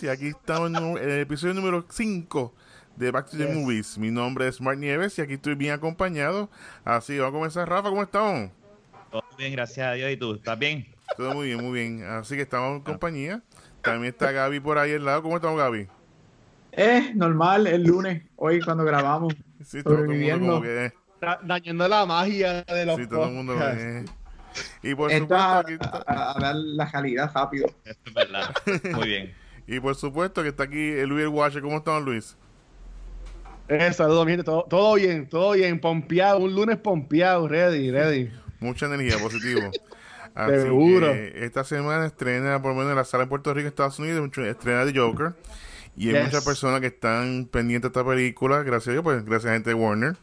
Y aquí estamos en el episodio número 5 de Back to the Movies. Mi nombre es Mark Nieves y aquí estoy bien acompañado. Así, vamos a comenzar. Rafa, ¿cómo estamos? Todo bien, gracias a Dios. ¿Y tú? ¿Estás bien? Todo muy bien, muy bien. Así que estamos en compañía. También está Gaby por ahí al lado. ¿Cómo estamos, Gaby? Eh, normal, el lunes, hoy cuando grabamos. Sí, todo, el mundo como que... Dañando la magia de los Sí, todo el mundo... Eh. Y por supuesto, a, a, dar la calidad rápido. es verdad. Muy bien. Y por supuesto que está aquí el Luis Watcher. ¿Cómo estamos, Luis? Eh, saludos, mi gente. Todo, todo, bien, todo bien. Pompeado. Un lunes pompeado. Ready, ready. Mucha energía, positivo. Así Seguro. esta semana estrena, por lo menos en la sala en Puerto Rico, Estados Unidos, estrena de Joker. Y hay yes. muchas personas que están pendientes de esta película, gracias a Dios, pues gracias a gente de Warner,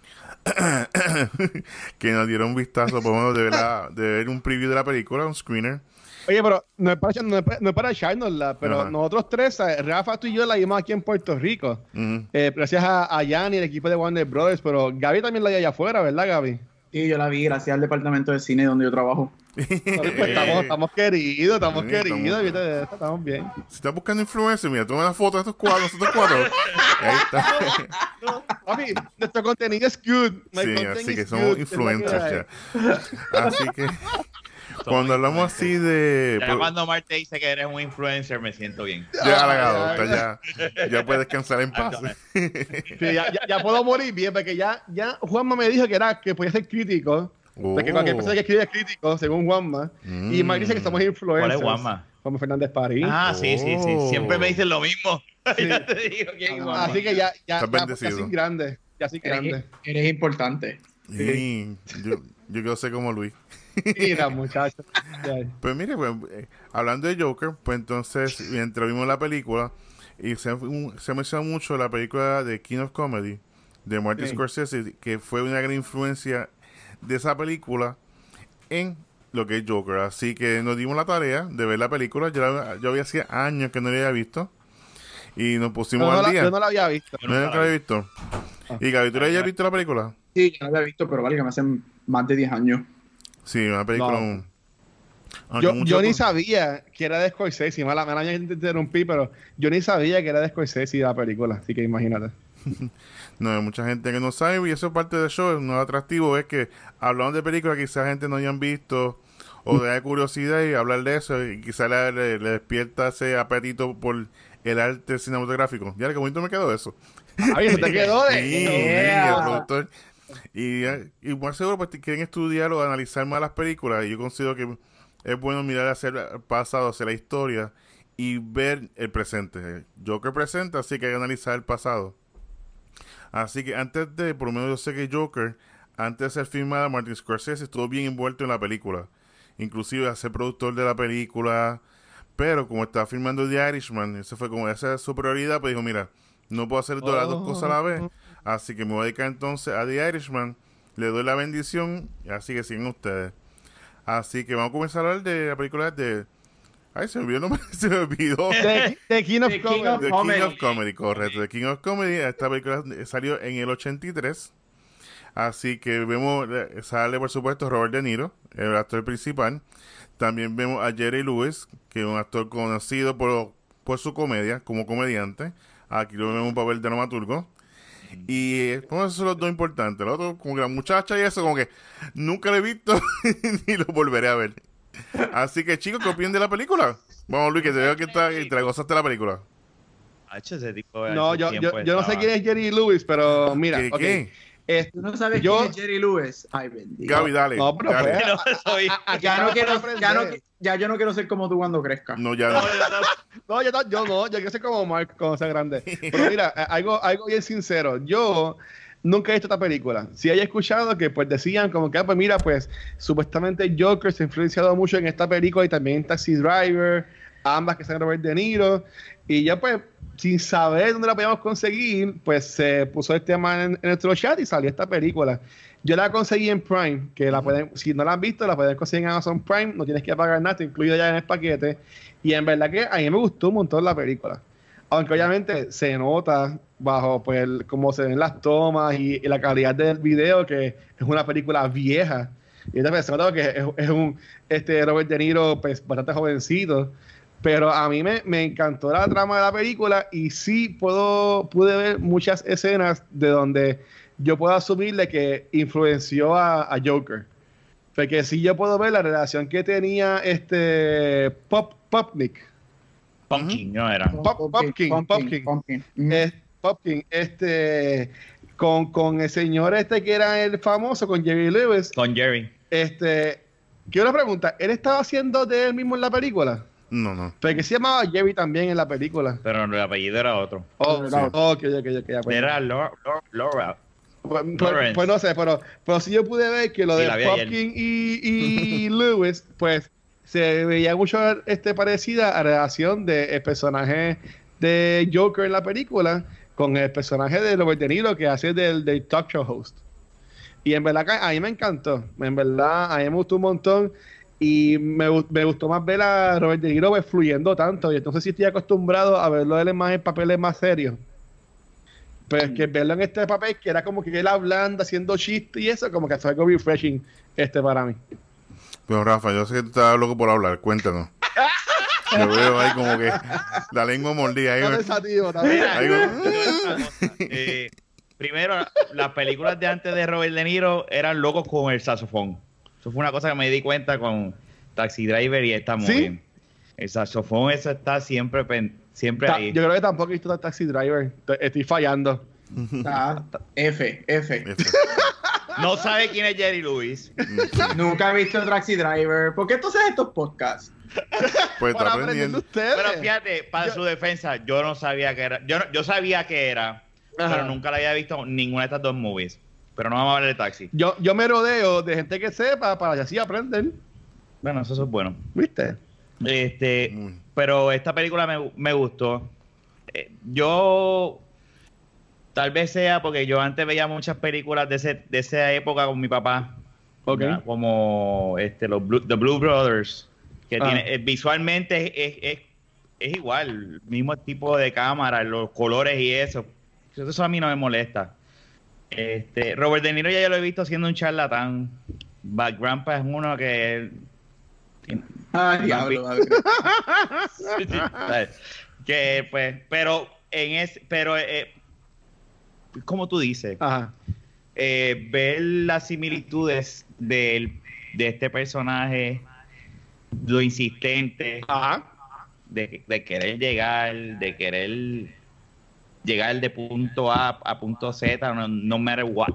que nos dieron un vistazo, por lo menos, de ver, la, de ver un preview de la película, un screener. Oye, pero no es para, no es para, no es para echárnosla, pero Ajá. nosotros tres, Rafa, tú y yo la vimos aquí en Puerto Rico. Uh -huh. eh, gracias a, a Jan y el equipo de Warner Brothers, pero Gaby también la vi allá afuera, ¿verdad, Gaby? Sí, yo la vi gracias al departamento de cine donde yo trabajo. pues estamos, estamos queridos, estamos sí, queridos, estamos, estamos bien. Si estás buscando influencia, mira, toma una foto de estos cuadros, estos cuadros. ahí está. Papi, nuestro contenido es good. My sí, así que somos influencers ya. Así que cuando hablamos así de. Ya cuando Marte dice que eres un influencer, me siento bien. Ya halagado, ya, ya puedes descansar en paz. sí, ya, ya, ya, puedo morir bien, porque ya, ya Juanma me dijo que era que podía ser crítico. Oh. Porque cualquier persona que escribe es crítico, según Juanma. Mm. Y Mike dice que somos influencers. ¿Cuál es Juanma? Juanma Fernández París. Ah, sí, sí, sí. Siempre me dicen lo mismo. Sí. ya te digo quién es Así que ya, ya, ya, ya sin grande. Ya grande. Eres, eres importante. Sí. yo, yo quiero ser como Luis. Mira, muchacho. pues mire, pues, eh, hablando de Joker, pues entonces, mientras vimos la película, y se, se menciona mucho la película de King of Comedy de Martin sí. Scorsese, que fue una gran influencia de esa película en lo que es Joker. Así que nos dimos la tarea de ver la película. Yo, yo había hacía años que no la había visto. Y nos pusimos no, al no día. La, yo no la había visto. No, la había visto. Ah. ¿Y Gaby, tú la habías visto la película? Sí, yo no la había visto, pero vale que me hacen más de 10 años. Sí, una película. No. Yo, yo ni sabía que era de Scorsese. Mala, mala, me interrumpí, pero yo ni sabía que era de Scorsese la película. Así que imagínate. no, hay mucha gente que no sabe y eso es parte del show. No atractivo es que hablando de películas que quizás gente no hayan visto o de curiosidad y hablar de eso y quizás le, le, le, despierta ese apetito por el arte cinematográfico. Ya, qué bonito me quedó eso. Ay, se te quedó de... sí, yeah. el productor. Y, y más seguro pues quieren estudiar o analizar más las películas y yo considero que es bueno mirar hacia el pasado, hacia la historia y ver el presente. Joker presenta, así que hay que analizar el pasado. Así que antes de, por lo menos yo sé que Joker, antes de ser filmada, Martin Scorsese estuvo bien envuelto en la película. Inclusive a ser productor de la película. Pero como estaba filmando The Irishman, esa fue como esa su prioridad, pues dijo, mira, no puedo hacer todas las dos cosas a la vez. Así que me voy a dedicar entonces a The Irishman. Le doy la bendición. Así que siguen ustedes. Así que vamos a comenzar a hablar de la película de. Ay, se me olvidó el nombre. Se me olvidó. The, the King of The Comedy. King of The Comedy. King of Comedy, correcto. The King of Comedy. Esta película salió en el 83. Así que vemos, eh, sale por supuesto Robert De Niro, el actor principal. También vemos a Jerry Lewis, que es un actor conocido por, por su comedia, como comediante. Aquí lo vemos un papel de dramaturgo. Y bueno, esos son los dos importantes. El otro, como que la muchacha y eso, como que nunca lo he visto ni lo volveré a ver. Así que, chicos, ¿qué opinan de la película? Vamos, Luis, que te veo que está, y te la gozaste la película. H, ese tipo No, yo, yo, yo no sé quién es Jerry Lewis, pero mira, ¿Qué? okay. qué? ¿Tú no sabes Yo- quién es Jerry Lewis? Ay, bendito. Gaby, dale. No, pero dale. pues, No, a- soy- a- a- Ya no, quiero, ya, no, aprender. ya yo no quiero ser como tú cuando crezca. No, ya no. No, yo, no- yo no, yo quiero ser como Mark cuando sea grande. Pero mira, algo, algo bien sincero. Yo nunca he visto esta película. Sí he escuchado que pues decían como que, ah, pues mira, pues supuestamente Joker se ha influenciado mucho en esta película y también en Taxi Driver, ambas que están Robert De Niro. Y ya pues, sin saber dónde la podíamos conseguir, pues se puso el tema en, en nuestro chat y salió esta película. Yo la conseguí en Prime, que la pueden, si no la han visto, la pueden conseguir en Amazon Prime, no tienes que pagar nada, está incluido ya en el paquete. Y en verdad que a mí me gustó un montón la película. Aunque obviamente se nota bajo pues el- cómo se ven las tomas y, y la calidad del video, que es una película vieja. Y entonces se nota que es, es un este Robert De Niro pues, bastante jovencito. Pero a mí me, me encantó la trama de la película y sí puedo, pude ver muchas escenas de donde yo puedo asumirle que influenció a, a Joker. Porque sí yo puedo ver la relación que tenía este Pop Popnik. Pumpkin, no era. Pop- Pumpkin, Pumpkin. Pumpkin. Es- Popkin, este con, con el señor este que era el famoso, con Jerry Lewis. Con Jerry. Este, quiero una pregunta, ¿él estaba haciendo de él mismo en la película? No, no. Porque se llamaba Jerry también en la película. Pero el apellido era otro. Oh, Sí. ok, ok, ok, ok, ya, pues. Era Laura. Laura. Pues, pues- pues no sé, pero, pero sí yo pude ver que lo Sí, de. Popkin y, y Lewis, pues se veía mucho este parecida a la relación del personaje de Joker en la película con el personaje de Robert De Niro que hace del, del talk show host. Y en verdad que a mí me encantó, en verdad a mí me gustó un montón y me, me gustó más ver a Robert De Niro pues, fluyendo tanto y entonces sí estoy acostumbrado a verlo él en más en papeles más serios. Pero es que verlo en este papel que era como que él hablando, haciendo chistes y eso, como que fue algo refreshing este para mí. Pero Rafa, yo sé que tú estás loco por hablar, cuéntanos. Yo veo ahí como que la lengua mordida. Ahí, No. Eh, primero, las películas de antes de Robert De Niro eran locos con el saxofón. Eso fue una cosa que me di cuenta con Taxi Driver y esta ¿Sí? movie. El saxofón, eso está siempre, siempre Ta- ahí. Yo creo que tampoco he visto Taxi Driver. Estoy fallando. Ah, F, F. No sabe quién es Jerry Lewis. Nunca he visto Taxi Driver. ¿Por qué tú haces estos podcasts? Pues Para está aprender de aprendiendo. ustedes. Pero fíjate, para Yo- su defensa, yo no sabía que era. Yo, no- yo sabía que era, Ajá. pero nunca la había visto ninguna de estas dos movies. Pero no vamos a hablar de taxi. Yo, yo me rodeo de gente que sepa para así aprender. Bueno, eso es bueno. ¿Viste? Este, Muy. pero esta película me, me gustó. Eh, yo tal vez sea porque yo antes veía muchas películas de, ese, de esa época con mi papá. Ok. ¿verdad? Como este, los Blue, The Blue Brothers. Que Ah. tiene, eh, visualmente es, es, es igual, el mismo tipo de cámara, los colores y eso. Eso a mí no me molesta. Este, Robert De Niro ya yo lo he visto siendo un charlatán. Bad Grandpa es uno que Ah, diablo. ¿Sabes? que pues pero en ese pero eh, como tú dices Ajá. eh, ver las similitudes del- de este personaje lo insistente Ajá. de, de querer llegar de querer llegar de punto A a punto Z no, no matter what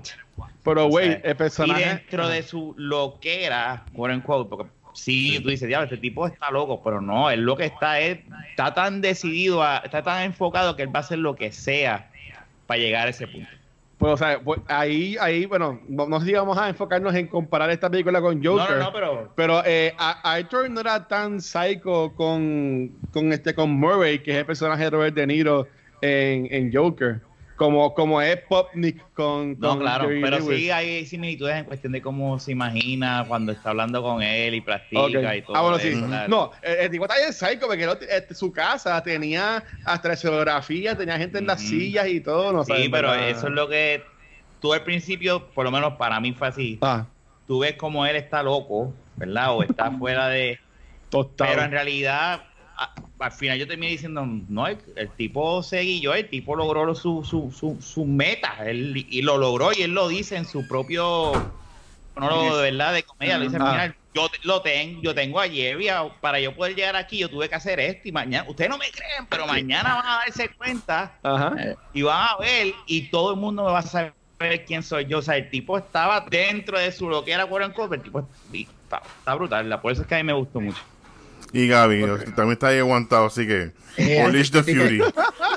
Pero, güey, el personaje. y dentro de su loquera, quote unquote, porque sí, tú dices, diablo, este tipo está loco, pero no, él lo que está es, está tan decidido, a- está tan enfocado que él va a hacer lo que sea para llegar a ese punto. Pues, o sea, pues, ahí, ahí, bueno, no, sé si vamos a enfocarnos en comparar esta película con Joker. No, no, no, pero Pero eh, Arthur no era tan psycho con, con este con Murray, que es el personaje de Robert De Niro en, en Joker, como, como es Popnik con, no, claro, Jerry pero Lewis. sí hay similitudes en cuestión de cómo se imagina cuando está hablando con él y practica y todo Ah, bueno, eso, sí. claro. No, el, tipo está bien psycho porque este, su casa tenía hasta escenografía, tenía gente en las sillas y todo. No Sí, pero eso es lo que tú al principio, por lo menos para mí fue así, Ah, tú ves como él está loco, ¿verdad? O está fuera de... tostado. Pero en realidad, a- al final yo terminé diciendo, no, el, el tipo se guilló, el tipo logró lo- su, su, su, su meta, él, y lo logró, y él lo dice en su propio monólogo de verdad de comedia, lo dice, Ah. mira, yo lo tengo, yo tengo a Jerry, a- para yo poder llegar aquí, yo tuve que hacer esto, y mañana, ustedes no me creen, pero mañana van a darse cuenta, Ajá. y van a ver, y todo el mundo me va a saber quién soy yo, o sea, el tipo estaba dentro de su lo que era unquote, el tipo está, está brutal, por eso es que a mí me gustó mucho. Y Gaby, también está ahí aguantado, así que. Eh, Unleash the Fury.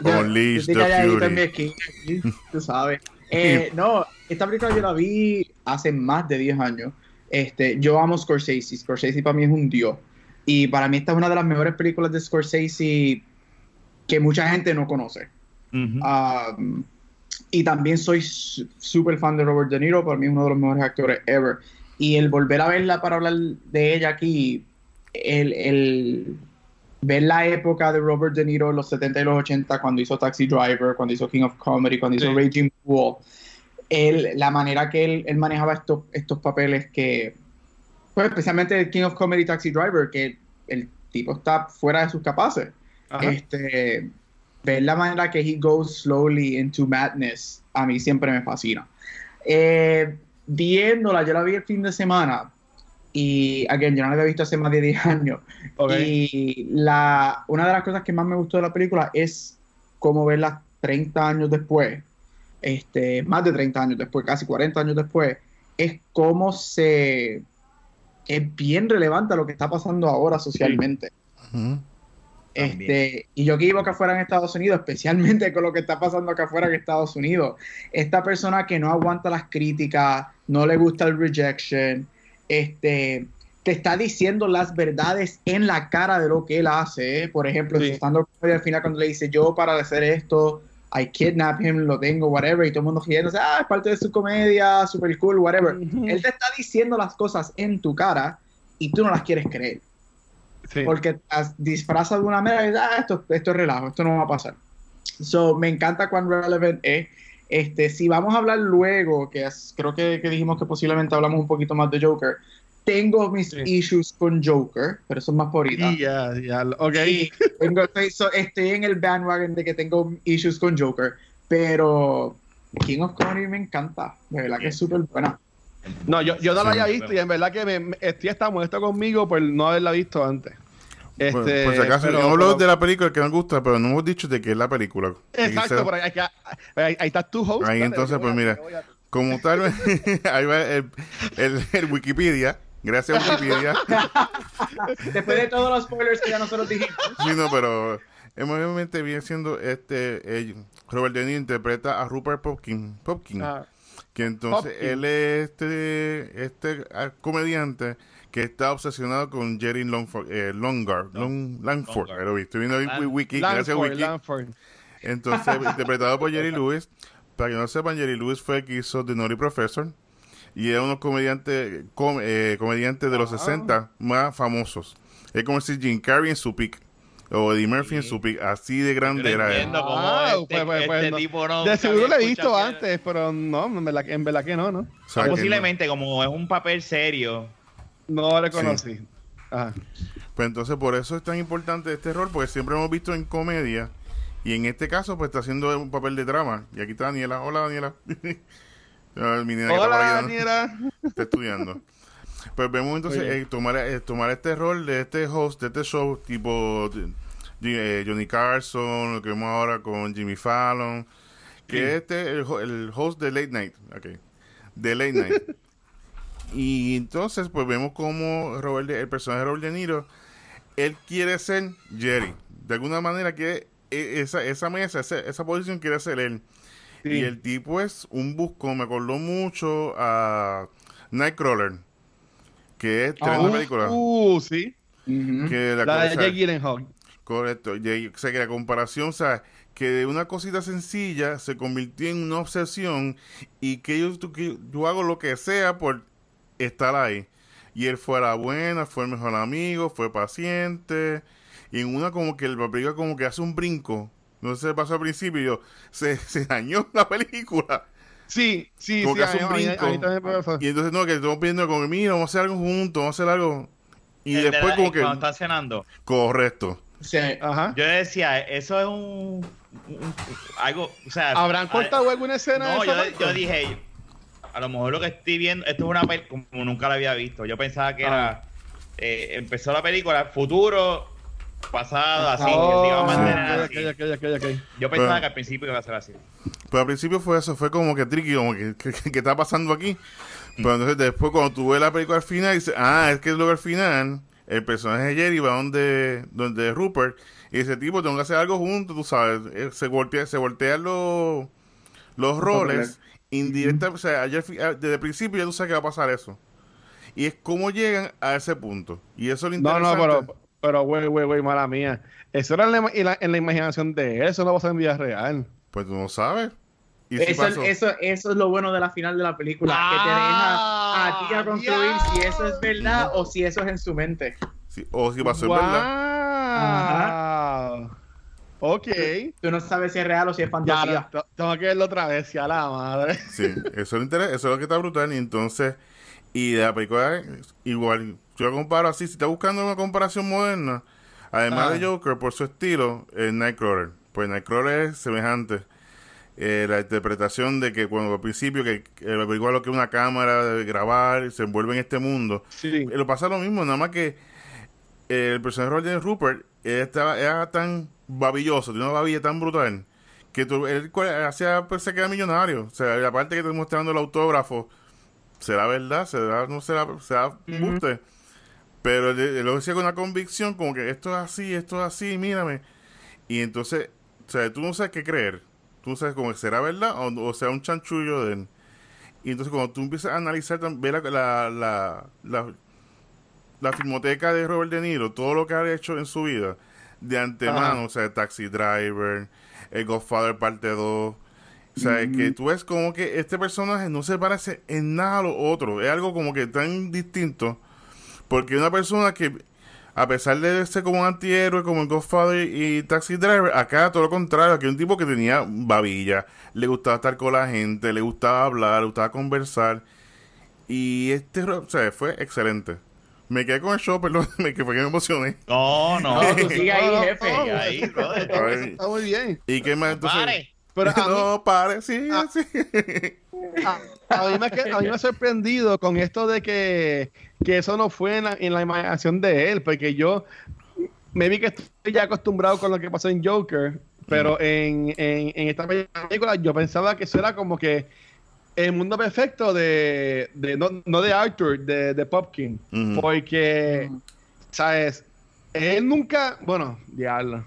Unleash the calladito en mi Fury. tú sabes. Eh, no, esta película yo la vi hace más de 10 años. Este, yo amo Scorsese. Scorsese para mí es un dios. Y para mí esta es una de las mejores películas de Scorsese que mucha gente no conoce. Um, y también soy su- súper fan de Robert De Niro, para mí es uno de los mejores actores ever. Y el volver a verla para hablar de ella aquí, el, el ver la época de Robert De Niro en los 70 y los 80, cuando hizo Taxi Driver, cuando hizo King of Comedy, cuando hizo. Raging Bull, él, la manera que él, él manejaba estos, estos papeles que, pues especialmente el King of Comedy Taxi Driver, que él tipo está fuera de sus capaces. Este, ver la manera que he goes slowly into madness, a mí siempre me fascina. Eh, viéndola, yo la vi el fin de semana y, again, yo no la había visto hace más de 10 años. Y la, una de las cosas que más me gustó de la película es cómo verla 30 años después, este, más de 30 años después, casi 40 años después, es cómo se... es bien relevante a lo que está pasando ahora socialmente. Este, y yo que vivo acá afuera en Estados Unidos, especialmente con lo que está pasando acá afuera en Estados Unidos, esta persona que no aguanta las críticas, no le gusta el rejection, este, te está diciendo las verdades en la cara de lo que él hace. ¿eh? Por ejemplo, estando al final cuando le dice yo para hacer esto, I kidnap him, lo tengo, whatever, y todo el mundo riéndose, ah, es parte de su comedia, super cool, whatever. Él te está diciendo las cosas en tu cara y tú no las quieres creer. Porque disfraza de una manera ah, esto, esto es relajo, esto no va a pasar. So, me encanta cuán relevant es. Este, si vamos a hablar luego, que creo que, dijimos que posiblemente hablamos un poquito más de Joker, tengo mis issues con Joker, pero eso es más por ahorita. Ya, ya, ok. estoy, en el bandwagon de que tengo issues con Joker, pero King of Comedy me encanta, de verdad que es súper buena. No, yo, yo no la había visto y en verdad que me, estoy está molesto conmigo por no haberla visto antes. Este, por si acaso, pero, hablo de la película que me gusta, pero no hemos dicho de qué es la película. Exacto, por ahí, ahí, ahí, está tu host. Ahí entonces, pues mira, como tal, ahí va el, el, Wikipedia. Gracias, Wikipedia. Después de todos los spoilers que ya nosotros dijimos. Sí, no, pero obviamente viene siendo este. Robert De Niro interpreta a Rupert Popkin. Popkin ah. Que entonces él es este, este ah, comediante que está obsesionado con Jerry Longford, eh, Longar, Long, Langford. Pero estoy viendo Lang Wiki, gracias Wiki. Langford. Entonces, interpretado por Jerry Lewis. Para que no sepan, Jerry Lewis fue el que hizo The Naughty Professor. Y es uno comediante, com, eh, comediante de los 60 ah. más famosos. Es como si Jim Carrey en su pick o Eddie Murphy en su pick, así de grande era él. Ah, este, pues, pues, este tipo no, de seguro lo he visto antes, pero no, en verdad, en verdad que no, ¿no? Posiblemente, como es un papel serio. No le conocí. Pues entonces por eso es tan importante este rol, porque siempre hemos visto en comedia, y en este caso pues está haciendo un papel de drama. Y aquí está Daniela. Hola Daniela. Hola Daniela. Está estudiando. Pues vemos entonces eh, tomar, eh, tomar este rol de este host, de este show, tipo eh, Johnny Carson, lo que vemos ahora con Jimmy Fallon, que este es el, host de Late Night, okay, de Late Night. y entonces, pues vemos como Robert, el personaje de Robert De Niro, él quiere ser Jerry. De alguna manera que esa, esa mesa, esa, posición quiere ser él. Y el tipo es un busco, me acordó mucho a Nightcrawler que es tremenda película. Uh, sí. que la, la de Jake Gyllenhaal. Correcto. o sea, que la comparación, o sea, que de una cosita sencilla se convirtió en una obsesión y que yo, que yo hago lo que sea por estar ahí. Y él fue a la buena, fue el mejor amigo, fue paciente. Y en una como que el película como que hace un brinco. No sé, pasó al principio y yo, se, se dañó la película. Sí, sí, como sí. Que hace un brinco. y entonces no, que estamos viendo como, mira, vamos a hacer algo juntos, vamos a hacer algo. Y después como que... Cuando está cenando. Correcto. Sí, ajá. Yo decía, eso es un, algo, o sea, ¿habrán cortado alguna escena? No, yo, yo, dije, a lo mejor lo que estoy viendo, esto es una película como nunca la había visto. Yo pensaba que era, ah. eh, empezó la película, futuro, pasado, así, oh, iba a mantener así. Yo pensaba que al principio iba a ser así. Pues al principio fue eso, fue como que tricky, como que, ¿qué está pasando aquí? Pero entonces después cuando tú ves la película al final, dices, ah, es que luego al final el personaje de Jerry va donde, donde Rupert y ese tipo tengo que hacer algo juntos, tú sabes, eh, se voltea, se voltean los, los roles indirectamente, o sea, desde el principio ya tú sabes que va a pasar eso. Y es cómo llegan a ese punto. Y eso es lo interesante. No, no, pero, pero, güey, güey, güey, mala mía. Eso era en la, en la, imaginación de él, eso no va a ser en vida real. Pues tú no sabes. eso, eso, eso, es lo bueno de la final de la película, que te deja a ti a concluir si eso es verdad o si eso es en su mente. o si va a ser verdad. Ok. Tú, no sabes si es real o si es fantasía. tengo que verlo otra vez, ya la madre. Sí, eso es, eso es lo que está brutal. Y entonces, y de la película, igual, yo la comparo así, si estás buscando una comparación moderna, Además Ah. de Joker, por su estilo, es Nightcrawler. Pues Nightcrawler es semejante. Eh, la interpretación de que cuando al principio que averigua lo que es una cámara de grabar, se envuelve en este mundo. Sí. Eh, lo pasa lo mismo, nada más que eh, el personaje de Rupert estaba, era tan babilloso, tiene una babilla tan brutal, que tú- él hacía pues, se queda millonario. O sea, la parte que estoy mostrando el autógrafo, será verdad, será, no será, será buste. Pero él, él lo decía con una convicción, como que esto es así, esto es así, mírame. Y entonces, o sea, tú no sabes qué creer. Tú no sabes como será verdad o, o sea un chanchullo de él. Y entonces cuando tú empiezas a analizar, ver la, la, la, la, la filmoteca de Robert De Niro, todo lo que ha hecho en su vida, de antemano, Ajá. o sea, Taxi Driver, El Godfather parte 2, o sea, que tú ves como que este personaje no se parece en nada a lo otro, es algo como que tan distinto, porque una persona que, a pesar de ser como un antihéroe, como el Godfather y Taxi Driver, acá todo lo contrario, aquí un tipo que tenía babilla, le gustaba estar con la gente, le gustaba hablar, le gustaba conversar, y este, o sea, fue excelente. Me quedé con el show, perdón, me, que fue que me emocioné. No, no. No, tú sigue ahí, No, no, jefe. no, ahí, brother. Está, muy bien. ¿Y qué más? Entonces, Pare. Pero a mí, no, pare, sí, Ah. sí. a, a mí me, que- a mí me ha sorprendido con esto de que, que eso no fue en la, en la imaginación de él, porque yo me vi que estoy ya acostumbrado con lo que pasó en Joker, pero en, en, en esta película yo pensaba que eso era como que el mundo perfecto de, de no, no de Arthur, de, de Popkin, porque, ¿sabes? Él nunca, bueno, diablo.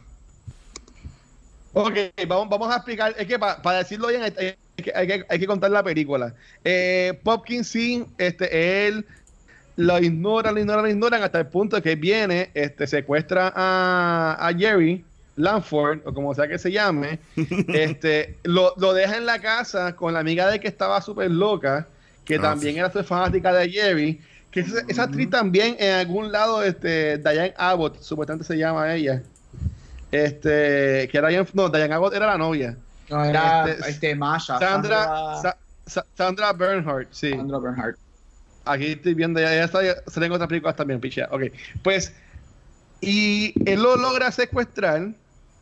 Ok, vamos, vamos a explicar. Es que para decirlo bien, hay, hay que, hay que- hay que contar la película. Eh, Popkin sí, este, él lo ignora, lo ignora, lo ignoran hasta el punto que viene, este, secuestra a, a Jerry Lanford, o como sea que se llame, este, lo, lo deja en la casa con la amiga de que estaba súper loca, que Ah, también sí. era súper fanática de Jerry, que esa, esa actriz también en algún lado, este, Diane Abbott, supuestamente se llama ella, este, que era, Diane- no, Diane Abbott era la novia. No, era Este, este, Masha. Sandra, Sandra, Sa- Sa- Sandra Bernhardt, sí. Sandra Bernhardt. Aquí estoy viendo, ya, ya está, ya salen otras películas también, pichea. Ok, pues, y él lo logra secuestrar,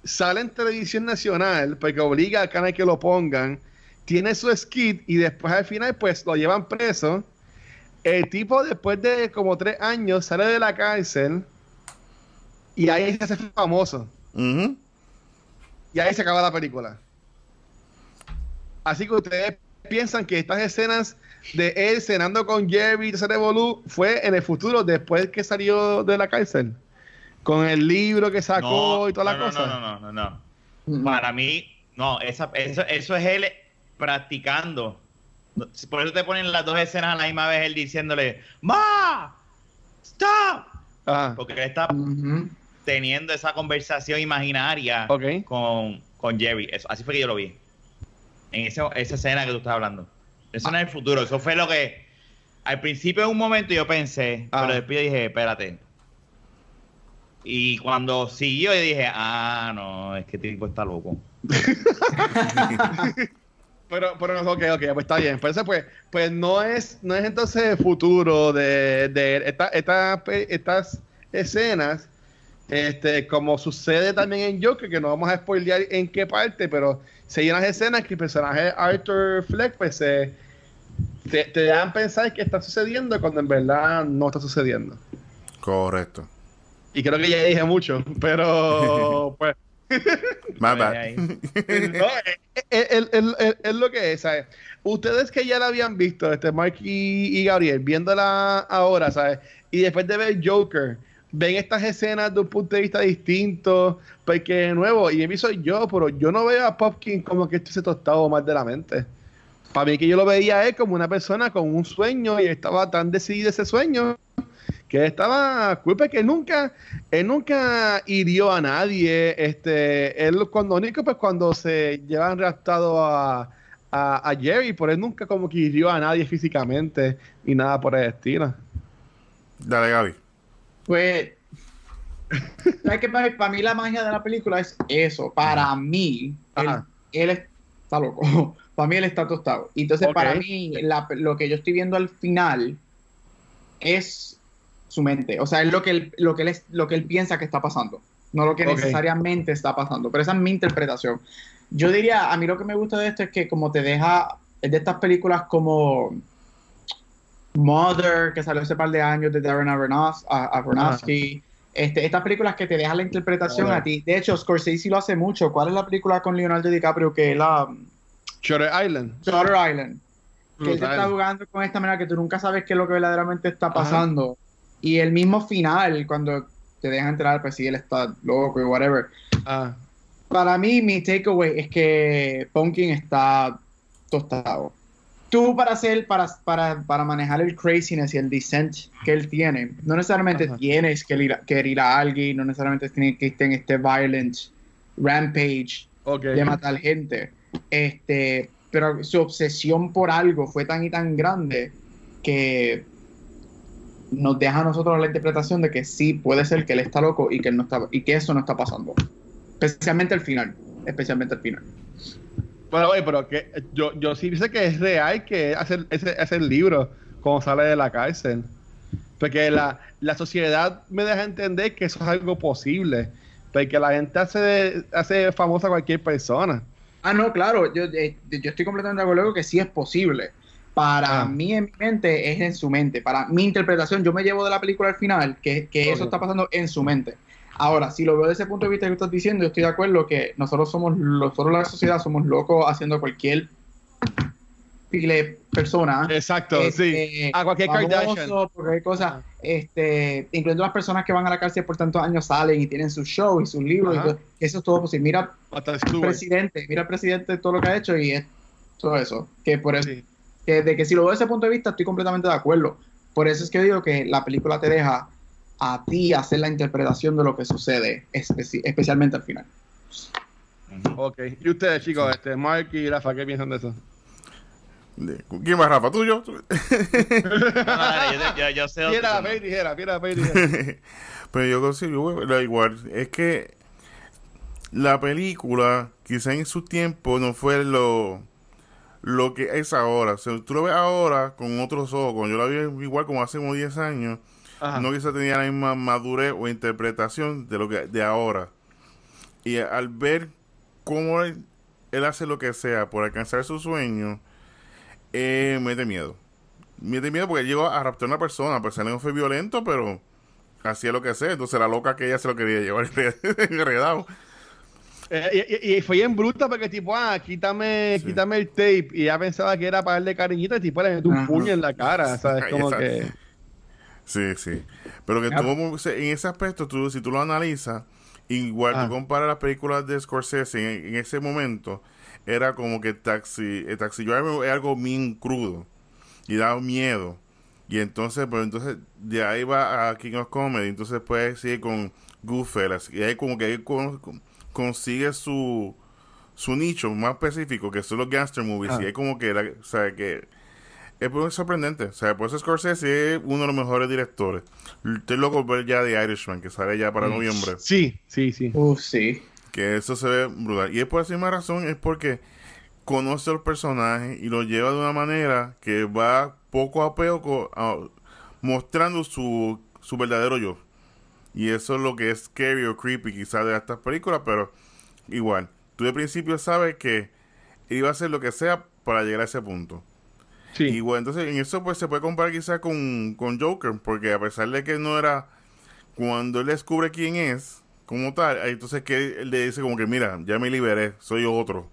sale en televisión nacional, porque obliga al canal que lo pongan, tiene su skit y después al final, pues, lo llevan preso. El tipo, después de como tres años, sale de la cárcel y ahí se hace famoso. Y ahí se acaba la película. Así que ustedes piensan que estas escenas de él cenando con Jerry y fue en el futuro, después que salió de la cárcel. Con el libro que sacó y toda la no, cosa. No, no, no, no, no. Para mí, no, esa, eso, eso es él practicando. No, Por eso te ponen las dos escenas a la misma vez, él diciéndole, ¡Ma! ¡Stop! Ajá. Porque él está teniendo esa conversación imaginaria con, con Jerry. Eso, así fue que yo lo vi. En ese- esa escena que tú estás hablando. Eso no es el futuro. Eso fue lo que. Al principio, en un momento, yo pensé, Ah. pero después dije, espérate. Y cuando siguió, yo dije, ah, no, es que este tipo está loco. Pero, pero, ok, ok, pues está bien. Pues, pues, pues no es, no es entonces el futuro de, de esta- esta estas escenas, este, como sucede también en Joker, que no vamos a spoilear en qué parte, pero si hay unas escenas que el personaje Arthur Fleck, pues se- te, te dan a pensar que está sucediendo cuando en verdad no está sucediendo. Correcto. Y creo que ya dije mucho, pero pues My bad. No, es, es- es- es- es- es lo que es, ¿sabes? Ustedes que ya la habían visto, este Mark y, y Gabriel, viéndola ahora, ¿sabes? Y después de ver Joker, ven estas escenas de un punto de vista distinto, porque de nuevo, y mí soy yo, pero yo no veo a Popkin como que esto se tostado más de la mente. Para mí que yo lo veía a él como una persona con un sueño y estaba tan decidido ese sueño que estaba culpa que nunca él nunca hirió a nadie este él cuando único pues cuando se llevan raptado a, a, a Jerry por él nunca como que hirió a nadie físicamente ni nada por el estilo Dale, Gaby. Pues, ¿sabes qué? Para, para mí la magia de la película es eso. Para mí, él, está loco. Para mí él está tostado. Y entonces para mí la- lo que yo estoy viendo al final es su mente. O sea, es lo que él, lo que él, es- lo que él piensa que está pasando. no lo que necesariamente está pasando. Pero esa es mi interpretación. Yo diría, a mí lo que me gusta de esto es que como te deja, es de estas películas como Mother, que salió hace par de años de Darren Aronofsky, este, estas películas que te dejan la interpretación a ti. De hecho, Scorsese lo hace mucho. ¿Cuál es la película con Leonardo DiCaprio que es la... Shutter Island. Shutter Island. Que él está jugando con esta manera que tú nunca sabes qué es lo que verdaderamente está pasando. Y el mismo final, cuando te dejan entrar, pues si él está loco y whatever. Ah. Para mí, mi takeaway es que Pumpkin está tostado tú para hacer, para, para, para, manejar el craziness y el descent que él tiene, no necesariamente tienes que ir, que ir a alguien, no necesariamente tienes que estar en este violent rampage de matar gente. Este, pero su obsesión por algo fue tan y tan grande que nos deja a nosotros la interpretación de que sí puede ser que él está loco y que él no está y que eso no está pasando. Especialmente al final, especialmente al final. Bueno, oye, pero que yo, yo sí sé que es real que hacer ese, ese libro cuando sale de la cárcel. Porque la, la sociedad me deja entender que eso es algo posible. Porque la gente hace, hace famosa a cualquier persona. Ah, no, claro. Yo, eh, yo estoy completamente de acuerdo que sí es posible. Para ah. mí, en mi mente, es en su mente. Para mi interpretación, yo me llevo de la película al final, que, que eso está pasando en su mente. Ahora, si lo veo desde ese punto de vista que estás diciendo, yo estoy de acuerdo que nosotros somos, nosotros la sociedad somos locos haciendo cualquier pile persona. Exacto, sí. Este, a cualquier Kardashian. Cualquier cosa, este, incluyendo las personas que van a la cárcel por tantos años salen y tienen su show y sus libros. Y eso es todo posible. Mira presidente, mira el presidente todo lo que ha hecho y es todo eso. Que por eso, que de que si lo veo desde ese punto de vista, estoy completamente de acuerdo. Por eso es que digo que la película te deja a ti hacer la interpretación de lo que sucede, especialmente al final. Ok, y ustedes chicos, este, Mark y Rafa, ¿qué piensan de eso? ¿Quién más, Rafa? ¿Tú yo? yo, yo, sé dijera. Pero yo consigo igual. Es que la película, quizá en su tiempo, no fue lo, lo que es ahora. O tú lo ves ahora con otros ojos. Yo la vi igual como hace como 10 años no quizá tenía la misma madurez o interpretación de lo que de ahora. Y al ver cómo él, hace lo que sea por alcanzar su sueño, eh, me da miedo. Me da miedo porque él llegó a raptar a una persona, pues él no fue violento, pero hacía lo que sea. Entonces la loca que ella se lo quería llevar enredado. Eh, y, fue en bruta porque tipo, ah, quítame, quítame el tape. Y ella pensaba que era para darle cariñito y tipo le metió un puño en la cara. ¿Sabes? Como que... Sí, sí. Pero que tú, en ese aspecto, tú, si tú lo analizas, igual tú ah. comparas las películas de Scorsese en, ese momento, era como que Taxi, el Taxi Driver es algo bien crudo y da miedo. Y entonces, pues entonces de ahí va a King of Comedy, entonces puede seguir con Goodfellas. Y ahí como que ahí consigue su, su nicho más específico, que son los gangster movies. Ah. Y ahí como que, o sea, que es muy sorprendente. O sea, pues Scorsese es uno de los mejores directores. Estoy loco ver ya The Irishman, que sale ya para mm. noviembre. Sí, sí, sí. Uh, sí. Que eso se ve brutal. Y es por esa misma razón, es porque conoce al personaje y lo lleva de una manera que va poco a poco mostrando su, su verdadero yo. Y eso es lo que es scary o creepy quizás de estas películas, pero igual, tú de principio sabes que iba a hacer lo que sea para llegar a ese punto. Y bueno, entonces en eso pues se puede comparar quizás con, con Joker, porque a pesar de que no era cuando él descubre quién es, como tal, entonces que él le dice como que mira, ya me liberé, soy otro.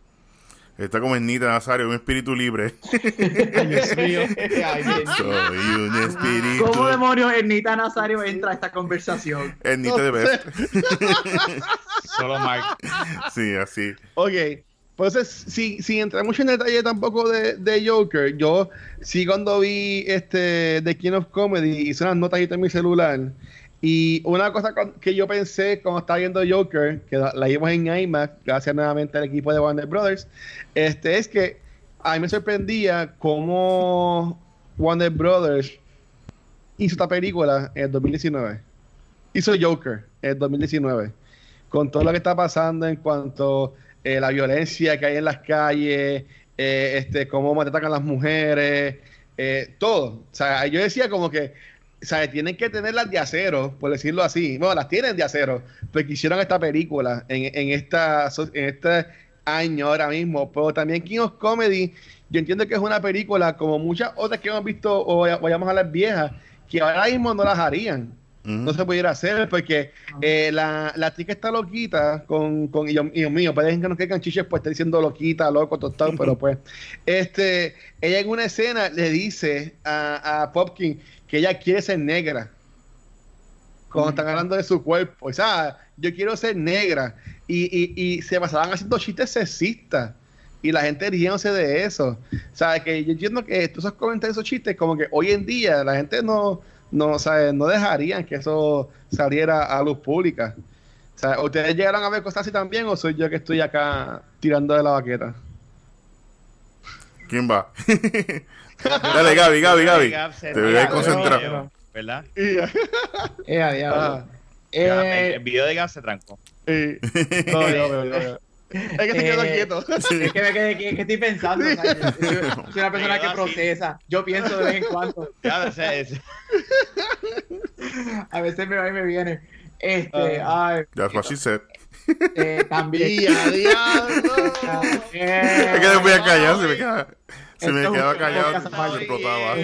Está como Ernita Nazario, un espíritu libre. Ay, Dios mío. Soy un espíritu. ¿Cómo demonios Ernita Nazario entra a esta conversación? Ernita de Best. Solo Mike. Sí, así. Ok. Entonces, si, si entra mucho en detalle tampoco de, de, Joker, yo sí cuando vi este The King of Comedy hice unas notas en mi celular y una cosa que yo pensé cuando estaba viendo Joker, que la, vimos en IMAX, gracias nuevamente al equipo de Warner Brothers, este es que a mí me sorprendía cómo Warner Brothers hizo esta película en el 2019. Hizo Joker en el 2019. Con todo lo que está pasando en cuanto eh, la violencia que hay en las calles, eh, este, cómo atacan las mujeres, eh, todo. O sea, yo decía como que o sea, tienen que tenerlas de acero, por decirlo así. Bueno, las tienen de acero, porque hicieron esta película en, en, esta, en este año ahora mismo. Pero también King of Comedy, yo entiendo que es una película como muchas otras que hemos visto, o vayamos a las viejas, que ahora mismo no las harían. No se pudiera hacer porque eh, la, la tica está loquita con, con y, Dios mío, parece que no quedan chiches pues está diciendo loquita, loco, tostado, pero pues este, ella en una escena le dice a, a Popkin que ella quiere ser negra. Cuando están hablando de su cuerpo, o sea, yo quiero ser negra. Y, y, y se pasaban haciendo chistes sexistas y la gente riéndose de eso. O sea, que yo entiendo que todos esos comentarios, esos chistes, como que hoy en día la gente no, no, o no dejarían que eso saliera a luz pública. O sea, ¿ustedes llegaron a ver cosas así también o soy yo que estoy acá tirando de la baqueta? ¿Quién va? Dale, Gaby, Gaby, Gaby. Te voy a concentrar. ¿Verdad? Eh, a eh, el video de Gab se trancó. No, no, no, Es que se quedó eh, quieto. Es que, me quedé, que, que estoy pensando. O sea, yo, yo, soy una persona que procesa. Yo pienso de vez en cuando. Ya, ese, A veces me va y me viene. Este, uh, ay. That's what she said. Eh, también. Día, diablo. es que después a callar, se me queda. Se me quedaba callado y se explotaba.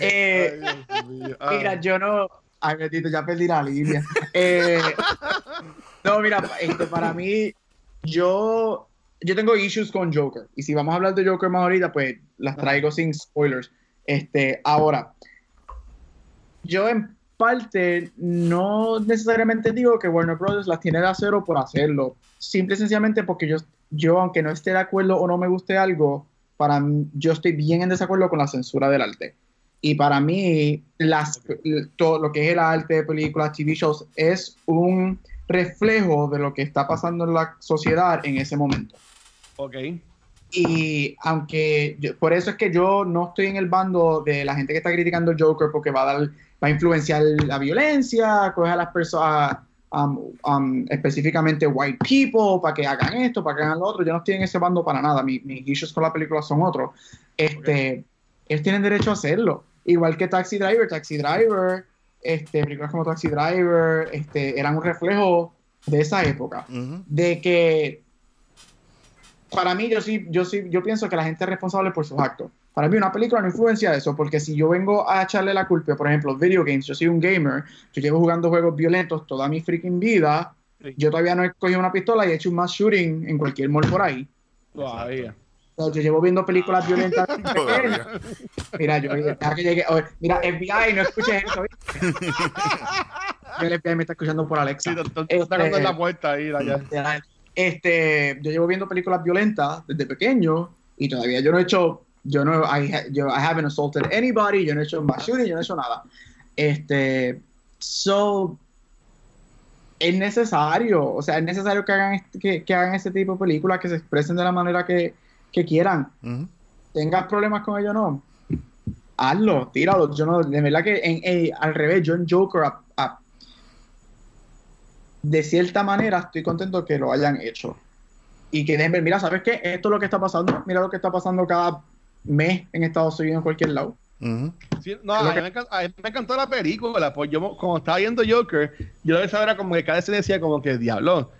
eh, mira, yo no. Ay, bendito, ya perdí la línea. Eh, no, mira, este, para mí, yo, yo tengo issues con Joker. Y si vamos a hablar de Joker más ahorita, pues las traigo sin spoilers. Este, ahora, yo en parte no necesariamente digo que Warner Brothers las tiene de acero por hacerlo. Simple y sencillamente porque yo, yo, aunque no esté de acuerdo o no me guste algo, para mí, yo estoy bien en desacuerdo con la censura del arte. Y para mí, las, todo lo que es el arte de películas, TV shows, es un reflejo de lo que está pasando en la sociedad en ese momento. Ok. Y aunque, yo, por eso es que yo no estoy en el bando de la gente que está criticando el Joker porque va a dar, va a influenciar la violencia, coge a las personas, um, um, específicamente white people, para que hagan esto, para que hagan lo otro. Yo no estoy en ese bando para nada. mis issues con la película son otros. Este, okay. Ellos tienen derecho a hacerlo igual que Taxi Driver, Taxi Driver, este, películas como Taxi Driver, este, eran un reflejo de esa época. Uh -huh. De que para mí, yo sí, yo sí, yo pienso que la gente es responsable por sus actos. Para mí, una película no influencia eso, porque si yo vengo a echarle la culpa, por ejemplo, video games, yo soy un gamer, yo llevo jugando juegos violentos toda mi freaking vida, sí. yo todavía no he cogido una pistola y he hecho un mass shooting en cualquier mall por ahí. Todavía. Yo llevo viendo películas violentas. mira, yo que llegué. Oh, mira, FBI, no escuches eso. el FBI me está escuchando por Alexa. Sí, está este, la puerta ahí, allá. Este, yo llevo viendo películas violentas desde pequeño y todavía yo no he hecho, yo no, I, yo, I haven't assaulted anybody, yo no he hecho mass shooting, yo no he hecho nada. Este, so, es necesario, o sea, es necesario que hagan, que, que hagan ese tipo de películas, que se expresen de la manera que, que quieran. Uh -huh. Tengas problemas con ello no, hazlo, tíralo. Yo no, de verdad que en, en, al revés, yo en Joker, a, a, de cierta manera, estoy contento que lo hayan hecho. Y que dejen ver, mira, ¿sabes qué? Esto es lo que está pasando. Mira lo que está pasando cada mes en Estados Unidos, en cualquier lado. Uh -huh. sí, no, a mí, me encantó, a mí, me encantó, la película. Pues yo, como estaba viendo Joker, yo de esa era como que cada vez se decía, como que diablo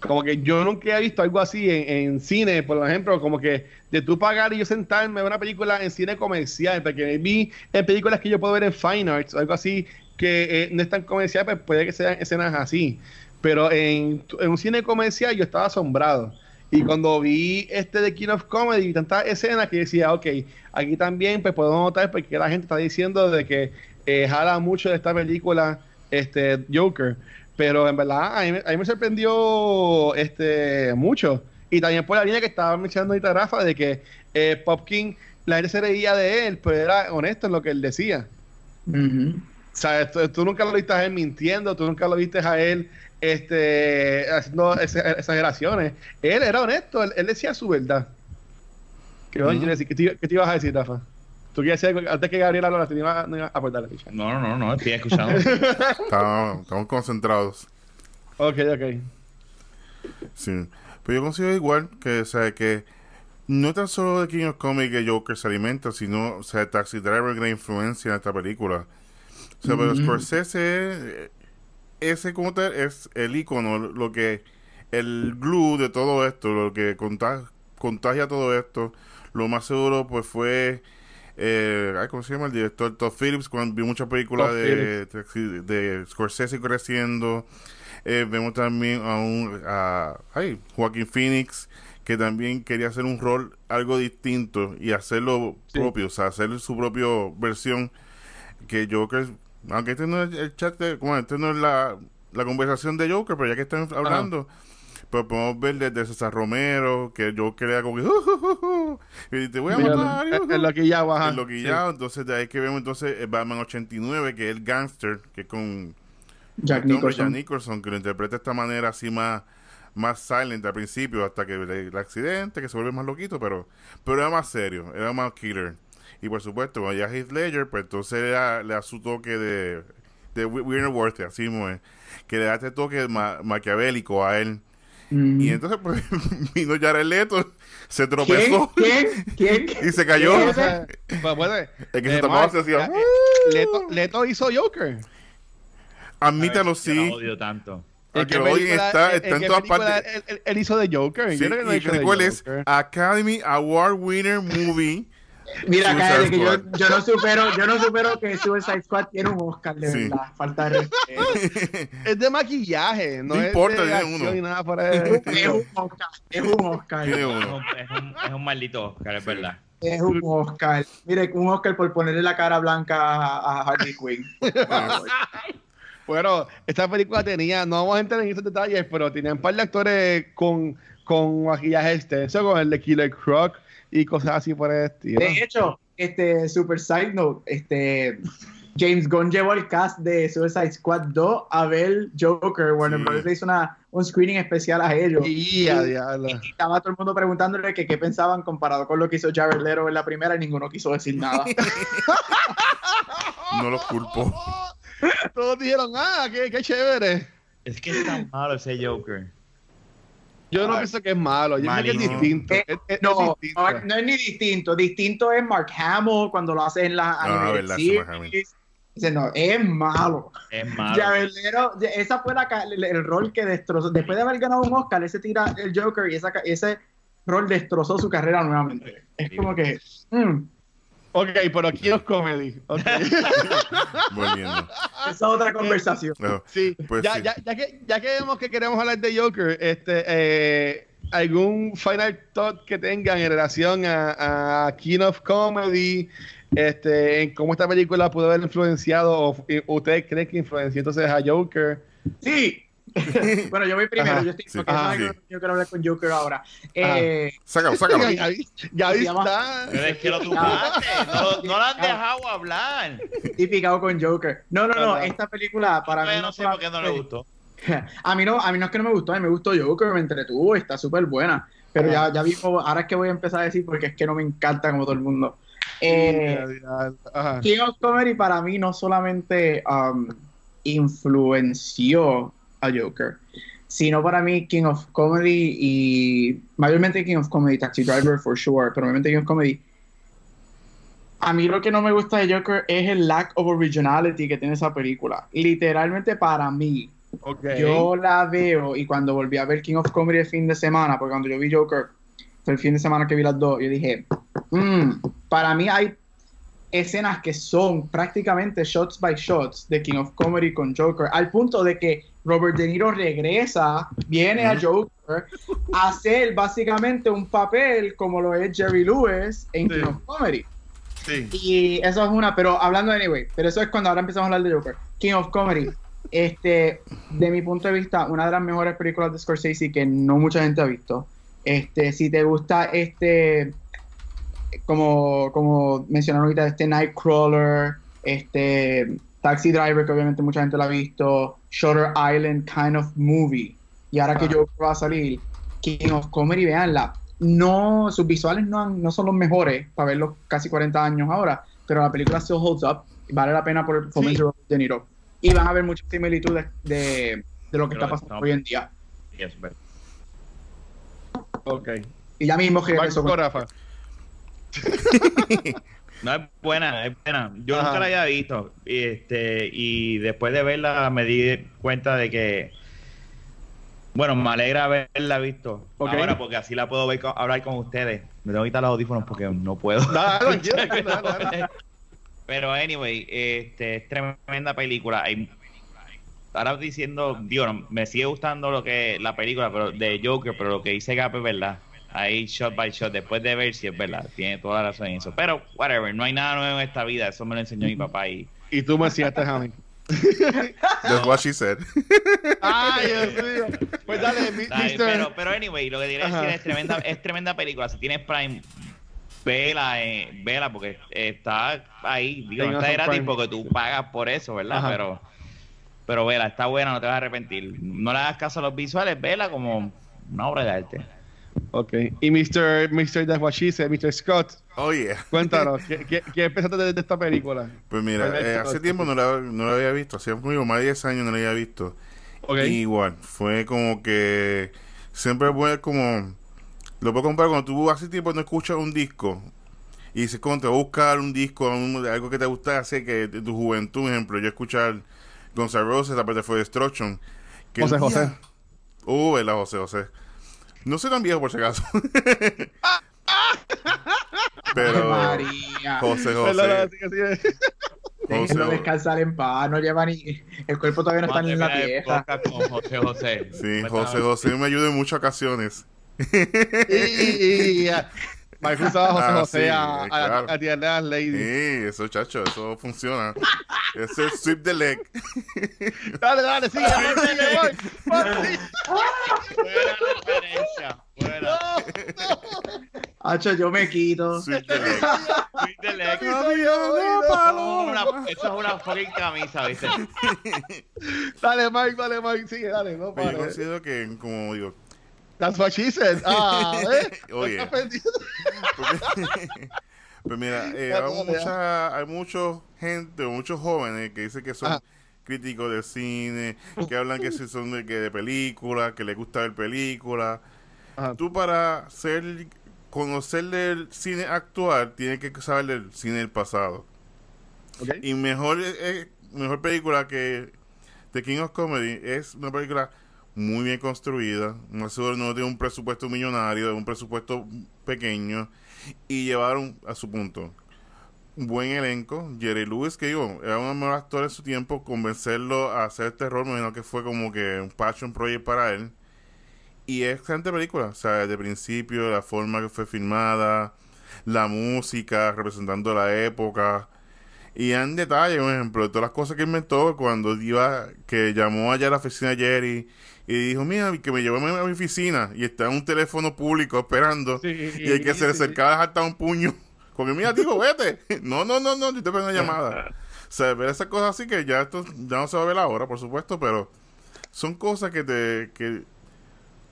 como que yo nunca he visto algo así en, en, cine, por ejemplo, como que de tú pagar y yo sentarme a ver una película en cine comercial, porque vi en películas que yo puedo ver en Fine Arts, algo así que eh, no es tan comercial, pues puede que sean escenas así. Pero en, en, un cine comercial yo estaba asombrado. Y cuando vi este de King of Comedy y tantas escenas que decía, ok, aquí también pues puedo notar porque la gente está diciendo de que eh, jala mucho de esta película este Joker. Pero en verdad a mí, a mí, me sorprendió este mucho. Y también por la línea que estaba mencionando ahorita Rafa de que eh, Popkin la gente se reía de él pero era honesto en lo que él decía. Uh -huh. o sea tú, tú, nunca lo viste a él mintiendo tú nunca lo viste a él este haciendo exageraciones él era honesto él, él decía su verdad ¿Qué, uh -huh. ¿Qué, te, ¿Qué, te, ibas a decir Rafa? ¿Tú quieres decir antes que Gabriela hablara, te iba, no iba a aportar la ficha? No, no, no, estoy escuchando. estamos, estamos, concentrados. Ok, ok. Sí. Pero yo considero igual que, o sea, que no tan solo de King of Comedy que Joker se alimenta, sino, o sea, Taxi Driver gran influencia en esta película. O sea, pero Mm. Scorsese, ese como tal es el icono, lo que, el glue de todo esto, lo que contagia, contagia todo esto. Lo más seguro, pues fue, eh, ay, ¿cómo se llama? El director Todd Phillips, cuando vi muchas películas de, de Scorsese creciendo. Eh, vemos también a un a ay, Joaquín Phoenix que también quería hacer un rol algo distinto y hacerlo Sí. propio, o sea, hacer su propia versión que Joker, aunque este no es el chat, de, bueno, este no es la, la conversación de Joker, pero ya que están hablando, pero podemos ver desde César Romero, que Joker era como que, "Uh, uh, uh, uh", y te voy a matar, el- uh, uh". el loquillado, ajá. El loquillado, entonces de ahí que vemos entonces el Batman 89, que es el gangster, que es con Jack este Nicholson. Jack Nicholson, que lo interpreta de esta manera así más, más silent al principio, hasta que el, el accidente, que se vuelve más loquito, pero, pero era más serio, era más killer. Y por supuesto, cuando ya Heath Ledger, pues entonces le da, le da su toque de, de Wi- Winter Worth, así mismo es, que le da este toque ma- maquiavélico a él. Mm. Y entonces, pues, vino Jared Leto, se ¿Quién? tropezó ¿Quién? ¿Quién? y se cayó. ¿Quién? O sea, pues, bueno, Es que eh, se tapaba, Mark, se hacía, eh, Leto, Leto hizo Joker. Admítalo, Yo sí. la odio tanto. El ¿En que película- está, en- está en todas partes. Él, él- él hizo de Joker. Sí, Yo no y de ¿cuál es? Joker. Academy Award Winner Movie. Mira, cállate, que yo, no supero, yo no supero que Suicide Squad tiene un Oscar, de Sí. verdad. Falta de respeto. Es de maquillaje, no, No es importa, de uno. ni nada por ahí. Es un Oscar, es un Oscar. Es un, es un- es un maldito Oscar, es verdad. Es un Oscar. Mire, un Oscar por ponerle la cara blanca a, a Harley Quinn. Bueno, esta película tenía, no vamos a entrar en esos detalles, pero tenía un par de actores con, con maquillaje extenso, con el de Killer Croc y cosas así por el estilo. De hecho, este super side note, este James Gunn llevó el cast de Suicide Squad 2 a ver Joker. Warner Sí. Bros. le hizo una, un screening especial a ellos. Y a diablo. Y estaba todo el mundo preguntándole que qué pensaban comparado con lo que hizo Jared Leto en la primera y ninguno quiso decir nada. No los culpo. Todos dijeron, ah, qué, qué chévere. Es que es tan malo ese Joker. Yo no Ay. pienso que es malo, yo creo que es distinto. Eh, Es- es- es No, distinto. no, no es ni distinto. Distinto es Mark Hamill cuando lo hace en la Ah, animated verdad, series. Dice, no, es malo. Es malo. Leto, esa fue la, el, el rol que destrozó. Después de haber ganado un Oscar, ese tira el Joker y esa, ese rol destrozó su carrera nuevamente. Es como que. mm, Ok, pero King of Comedy. Ok. Volviendo. esa es otra conversación. No, Sí, Pues ya, sí. Ya, ya, que, ya que vemos que queremos hablar de Joker, este, eh, ¿algún final thought que tengan en relación a, a King of Comedy? Este, en cómo esta película pudo haber influenciado, o ustedes creen que influenció entonces a Joker? Sí. bueno, yo voy primero. Ajá, yo, estoy, sí, porque ajá, no, sí. yo quiero hablar con Joker ahora. Eh, Sácalo, sácalo. Ya, ya está. Pero es que lo tumbaste. No, no lo han dejado hablar. Tipificado con Joker. No, no, no. Esta película para mí. No sé por qué no le gustó. A mí no, a mí no es que no me gustó, a mí me gustó Joker, me entretuvo, está súper buena. Pero ya, ya vimos, ahora es que voy a empezar a decir porque es que no me encanta como todo el mundo. Eh. King of Comedy para mí no solamente um, influenció a Joker, sino para mí King of Comedy y mayormente King of Comedy, Taxi Driver for sure, pero mayormente King of Comedy. A mí lo que no me gusta de Joker es el lack of originality que tiene esa película. Literalmente para mí, Ok. yo la veo y cuando volví a ver King of Comedy el fin de semana, porque cuando yo vi Joker, fue el fin de semana que vi las dos, yo dije, "Mm, para mí hay escenas que son prácticamente shots by shots de King of Comedy con Joker, al punto de que Robert De Niro regresa, viene a Joker a hacer básicamente un papel como lo es Jerry Lewis en Sí. King of Comedy. Sí. Y eso es una, pero hablando anyway, pero eso es cuando ahora empezamos a hablar de Joker. King of Comedy. Este, de mi punto de vista, una de las mejores películas de Scorsese que no mucha gente ha visto. Este, si te gusta este, como, como mencionaron ahorita, este Nightcrawler, este Taxi Driver, que obviamente mucha gente lo ha visto, Shutter Island kind of movie. Y ahora que. Joker va a salir, King of Comedy, veanla. No, sus visuales no, han- no son los mejores para verlos casi 40 años ahora, pero la película still holds up. y Vale la pena por el performance Sí. de Niro. Y van a haber muchas similitudes de, de lo que Pero está pasando no. hoy en día. Sí, es verdad. Ok. Y ya mismo que eso. Rafa. No, es buena, es buena. Yo Ajá. nunca la había visto. Y, este, y después de verla me di cuenta de que. Bueno, me alegra haberla visto. Ok. Ahora, porque así la puedo ver, hablar con ustedes. Me tengo que quitar los audífonos porque no puedo. Pero, anyway, este, es tremenda película. Hay- ahora diciendo, digo, no, me sigue gustando lo que la película pero de Joker, pero lo que dice Gap es verdad. Ahí shot by shot, después de ver si es verdad, tiene toda la razón en eso. Pero, whatever, no hay nada nuevo en esta vida, eso me lo enseñó mi papá y Y tú me enseñaste a mí. That's what she said. Ay, Dios mío. Pues dale, mi- Mr. pero, pero anyway, lo que quería Ajá. decir es tremenda, es tremenda película. Si tienes Prime, vela, eh, vela, porque está ahí. Digo, no está gratis Prime. porque tú pagas por eso, ¿verdad? Ajá. Pero, pero vela, está buena, no te vas a arrepentir. No le hagas caso a los visuales, vela como una obra de arte. Ok. Y Mr. Mr. That's what she said, Mr. Scott, Oh, yeah. cuéntanos, ¿qué, qué, qué pensaste de, de esta película? Pues mira, eh, hace tiempo no la, no la había visto. Hacía como más de 10 años no la había visto. Ok. Y igual, fue como que siempre fue como. Lo puedo comparar cuando tú hace tiempo no escuchas un disco y dices, como te voy a buscar un disco, un- algo que te gusta hacer, que de tu juventud, por ejemplo, yo escuchar N' Roses, aparte fue Destruction. Que José José. Uh, ¿verdad, José José? No soy tan viejo por si acaso. Pero María. José José. José- descansar en paz, no lleva ni. El cuerpo todavía no está ni en la Vamos a terminar el pieza. podcast con José José. Sí. José José me ayuda en muchas ocasiones. Y, y, y, Michael usaba a José Ah, José sí, a, a, claro. a tirarle a las ladies. Sí, eso, chacho, eso funciona. Ese es sweep the leg. Dale, dale, sigue, voy, sigue, voy. Buena referencia. Buena. Hacho, yo me quito. Sweep the leg. Tweet de leg. Eso es una fucking camisa, ¿viste? Dale, Mike, dale, Mike, sigue, dale, no Pues yo considero que, como digo, That's what she said. Ah, ¿eh? Oye. Pues mira, eh, hay, mucha, hay mucha gente, muchos jóvenes que dicen que son Ajá. críticos de cine, que hablan que si son de, que de películas, que les gusta ver películas. Tú para ser, conocer del cine actual, tienes que saber del cine del pasado. Y mejor, eh, mejor película que The King of Comedy es una película muy bien construida. No seguro no tiene un presupuesto millonario, un presupuesto pequeño. Y llevaron a su punto. Un buen elenco. Jerry Lewis, que digo, era los mejores actores de su tiempo. Convencerlo a hacer terror, me imagino que fue como que un passion project para él. Y es excelente película. O sea, desde el principio, la forma que fue filmada, la música, representando la época. Y en detalle, por ejemplo, de todas las cosas que inventó cuando iba, que llamó allá a la oficina Jerry y dijo, mira, que me llevó a mi oficina y está en un teléfono público esperando Sí, y el que se le acercaba hasta un puño. Porque mira, tío, vete. No, no, no, no, yo te pongo una llamada. O sea, ver esas cosas así que ya esto ya no se va a ver ahora, por supuesto, pero son cosas que te que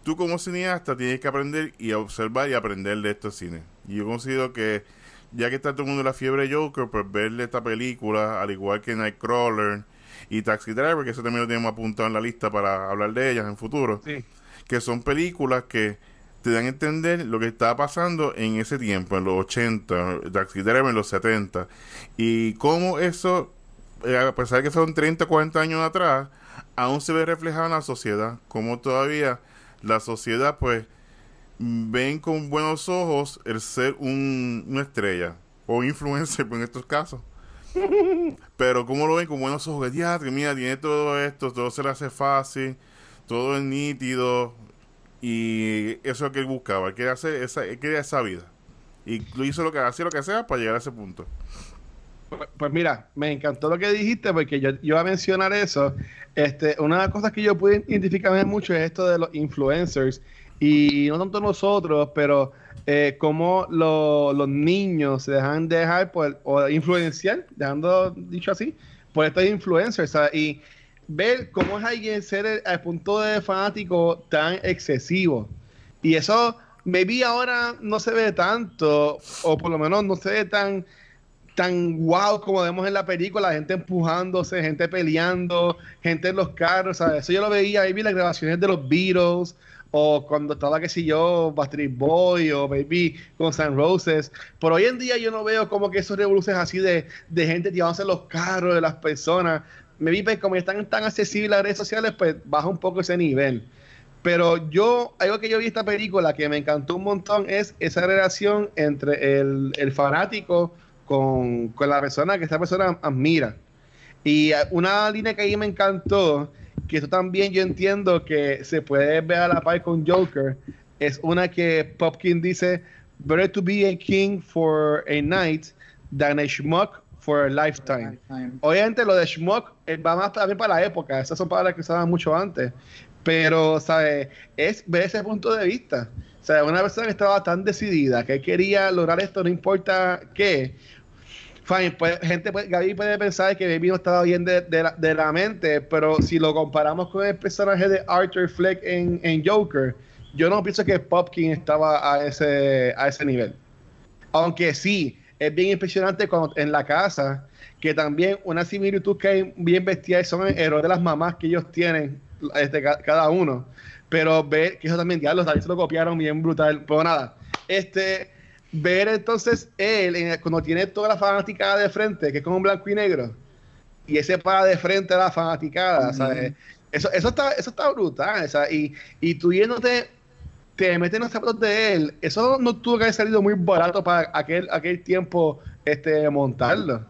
tú como cineasta tienes que aprender y observar y aprender de estos cines. Y yo considero que ya que está todo el mundo en la fiebre de Joker, pues verle esta película, al igual que Nightcrawler y Taxi Driver, que eso también lo tenemos apuntado en la lista para hablar de ellas en futuro, Sí. que son películas que te dan a entender lo que estaba pasando en ese tiempo, en los 80, Taxi Driver en los 70, y cómo eso, eh, a pesar de que fueron 30, 40 años atrás, aún se ve reflejado en la sociedad, como todavía la sociedad pues ven con buenos ojos el ser un, una estrella o influencer en estos casos. Pero como lo ven con buenos ojos, ya, mira, tiene todo esto, todo se le hace fácil, todo es nítido y eso es lo que él buscaba, quería hacer esa, quería esa vida. Y lo hizo lo que hacía lo que sea para llegar a ese punto. Pues, pues mira, me encantó lo que dijiste porque yo, yo iba a mencionar eso. Este, una de las cosas que yo pude identificarme mucho es esto de los influencers y no tanto nosotros, pero eh, cómo lo- los niños se dejan dejar por, o influenciar, dejando dicho así, por estos influencers. Y ver cómo es alguien ser el- al punto de fanático tan excesivo. Y eso, maybe ahora no se ve tanto, o por lo menos no se ve tan tan wow como vemos en la película, gente empujándose, gente peleando, gente en los carros. Eso yo lo veía ahí, vi las grabaciones de los Beatles, o cuando estaba, qué sé yo, Bastard Boy o Baby con San Roses. Por hoy en día yo no veo como que esos revoluciones así de, de gente tirándose los carros de las personas. Me vi, pues, como están tan accesibles las redes sociales, pues baja un poco ese nivel. Pero yo, algo que yo vi esta película que me encantó un montón es esa relación entre el, el fanático con, con, la persona que esta persona admira. Y una línea que ahí me encantó, que esto también yo entiendo que se puede ver a la par con Joker, es una que Popkin dice, better to be a king for a night than a schmuck for a lifetime. Obviamente lo de schmuck eh, va más también para la época, esas son palabras que usaban mucho antes. Pero, ¿sabes? Es ver ese punto de vista. O sea, una persona que estaba tan decidida, que quería lograr esto, no importa qué. Fine, pues, gente, pues, Gaby puede pensar que Baby no estaba bien de, la, mente, pero si lo comparamos con el personaje de Arthur Fleck en, en Joker, yo no pienso que Popkin estaba a ese, a ese nivel. Aunque sí, es bien impresionante cuando en la casa, que también una similitud que hay bien bestial son el error de las mamás que ellos tienen este, cada uno. Pero ver, que eso también, ya los se lo copiaron bien brutal. Pero nada, este, ver entonces él, cuando tiene toda la fanaticada de frente, que es como un blanco y negro, y ese para de frente a la fanaticada, Eso, eso, está, eso está brutal, Y, y tú yéndote, te metes en los zapatos de él, eso no tuvo que haber salido muy barato para aquel, aquel tiempo este, montarlo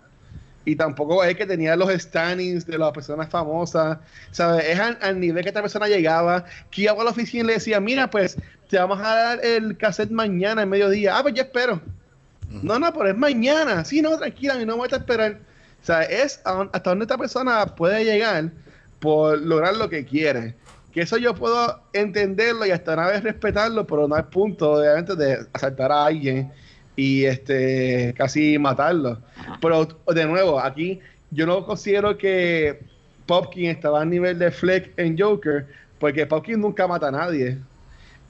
y tampoco es que tenía los standings de las personas famosas, ¿sabes? Es al, nivel que esta persona llegaba, que iba a la oficina y le decía, mira, pues te vamos a dar el cassette mañana, en mediodía. Ah, pues yo espero. No, no, pero es mañana. Sí, no, tranquila, no voy a esperar. O sea, es hasta donde esta persona puede llegar por lograr lo que quiere. Que eso yo puedo entenderlo y hasta una vez respetarlo, pero no es punto, obviamente, de asaltar a alguien y este casi matarlo. Pero de nuevo, aquí yo no considero que Popkin estaba a nivel de Fleck en Joker, porque Popkin nunca mata a nadie.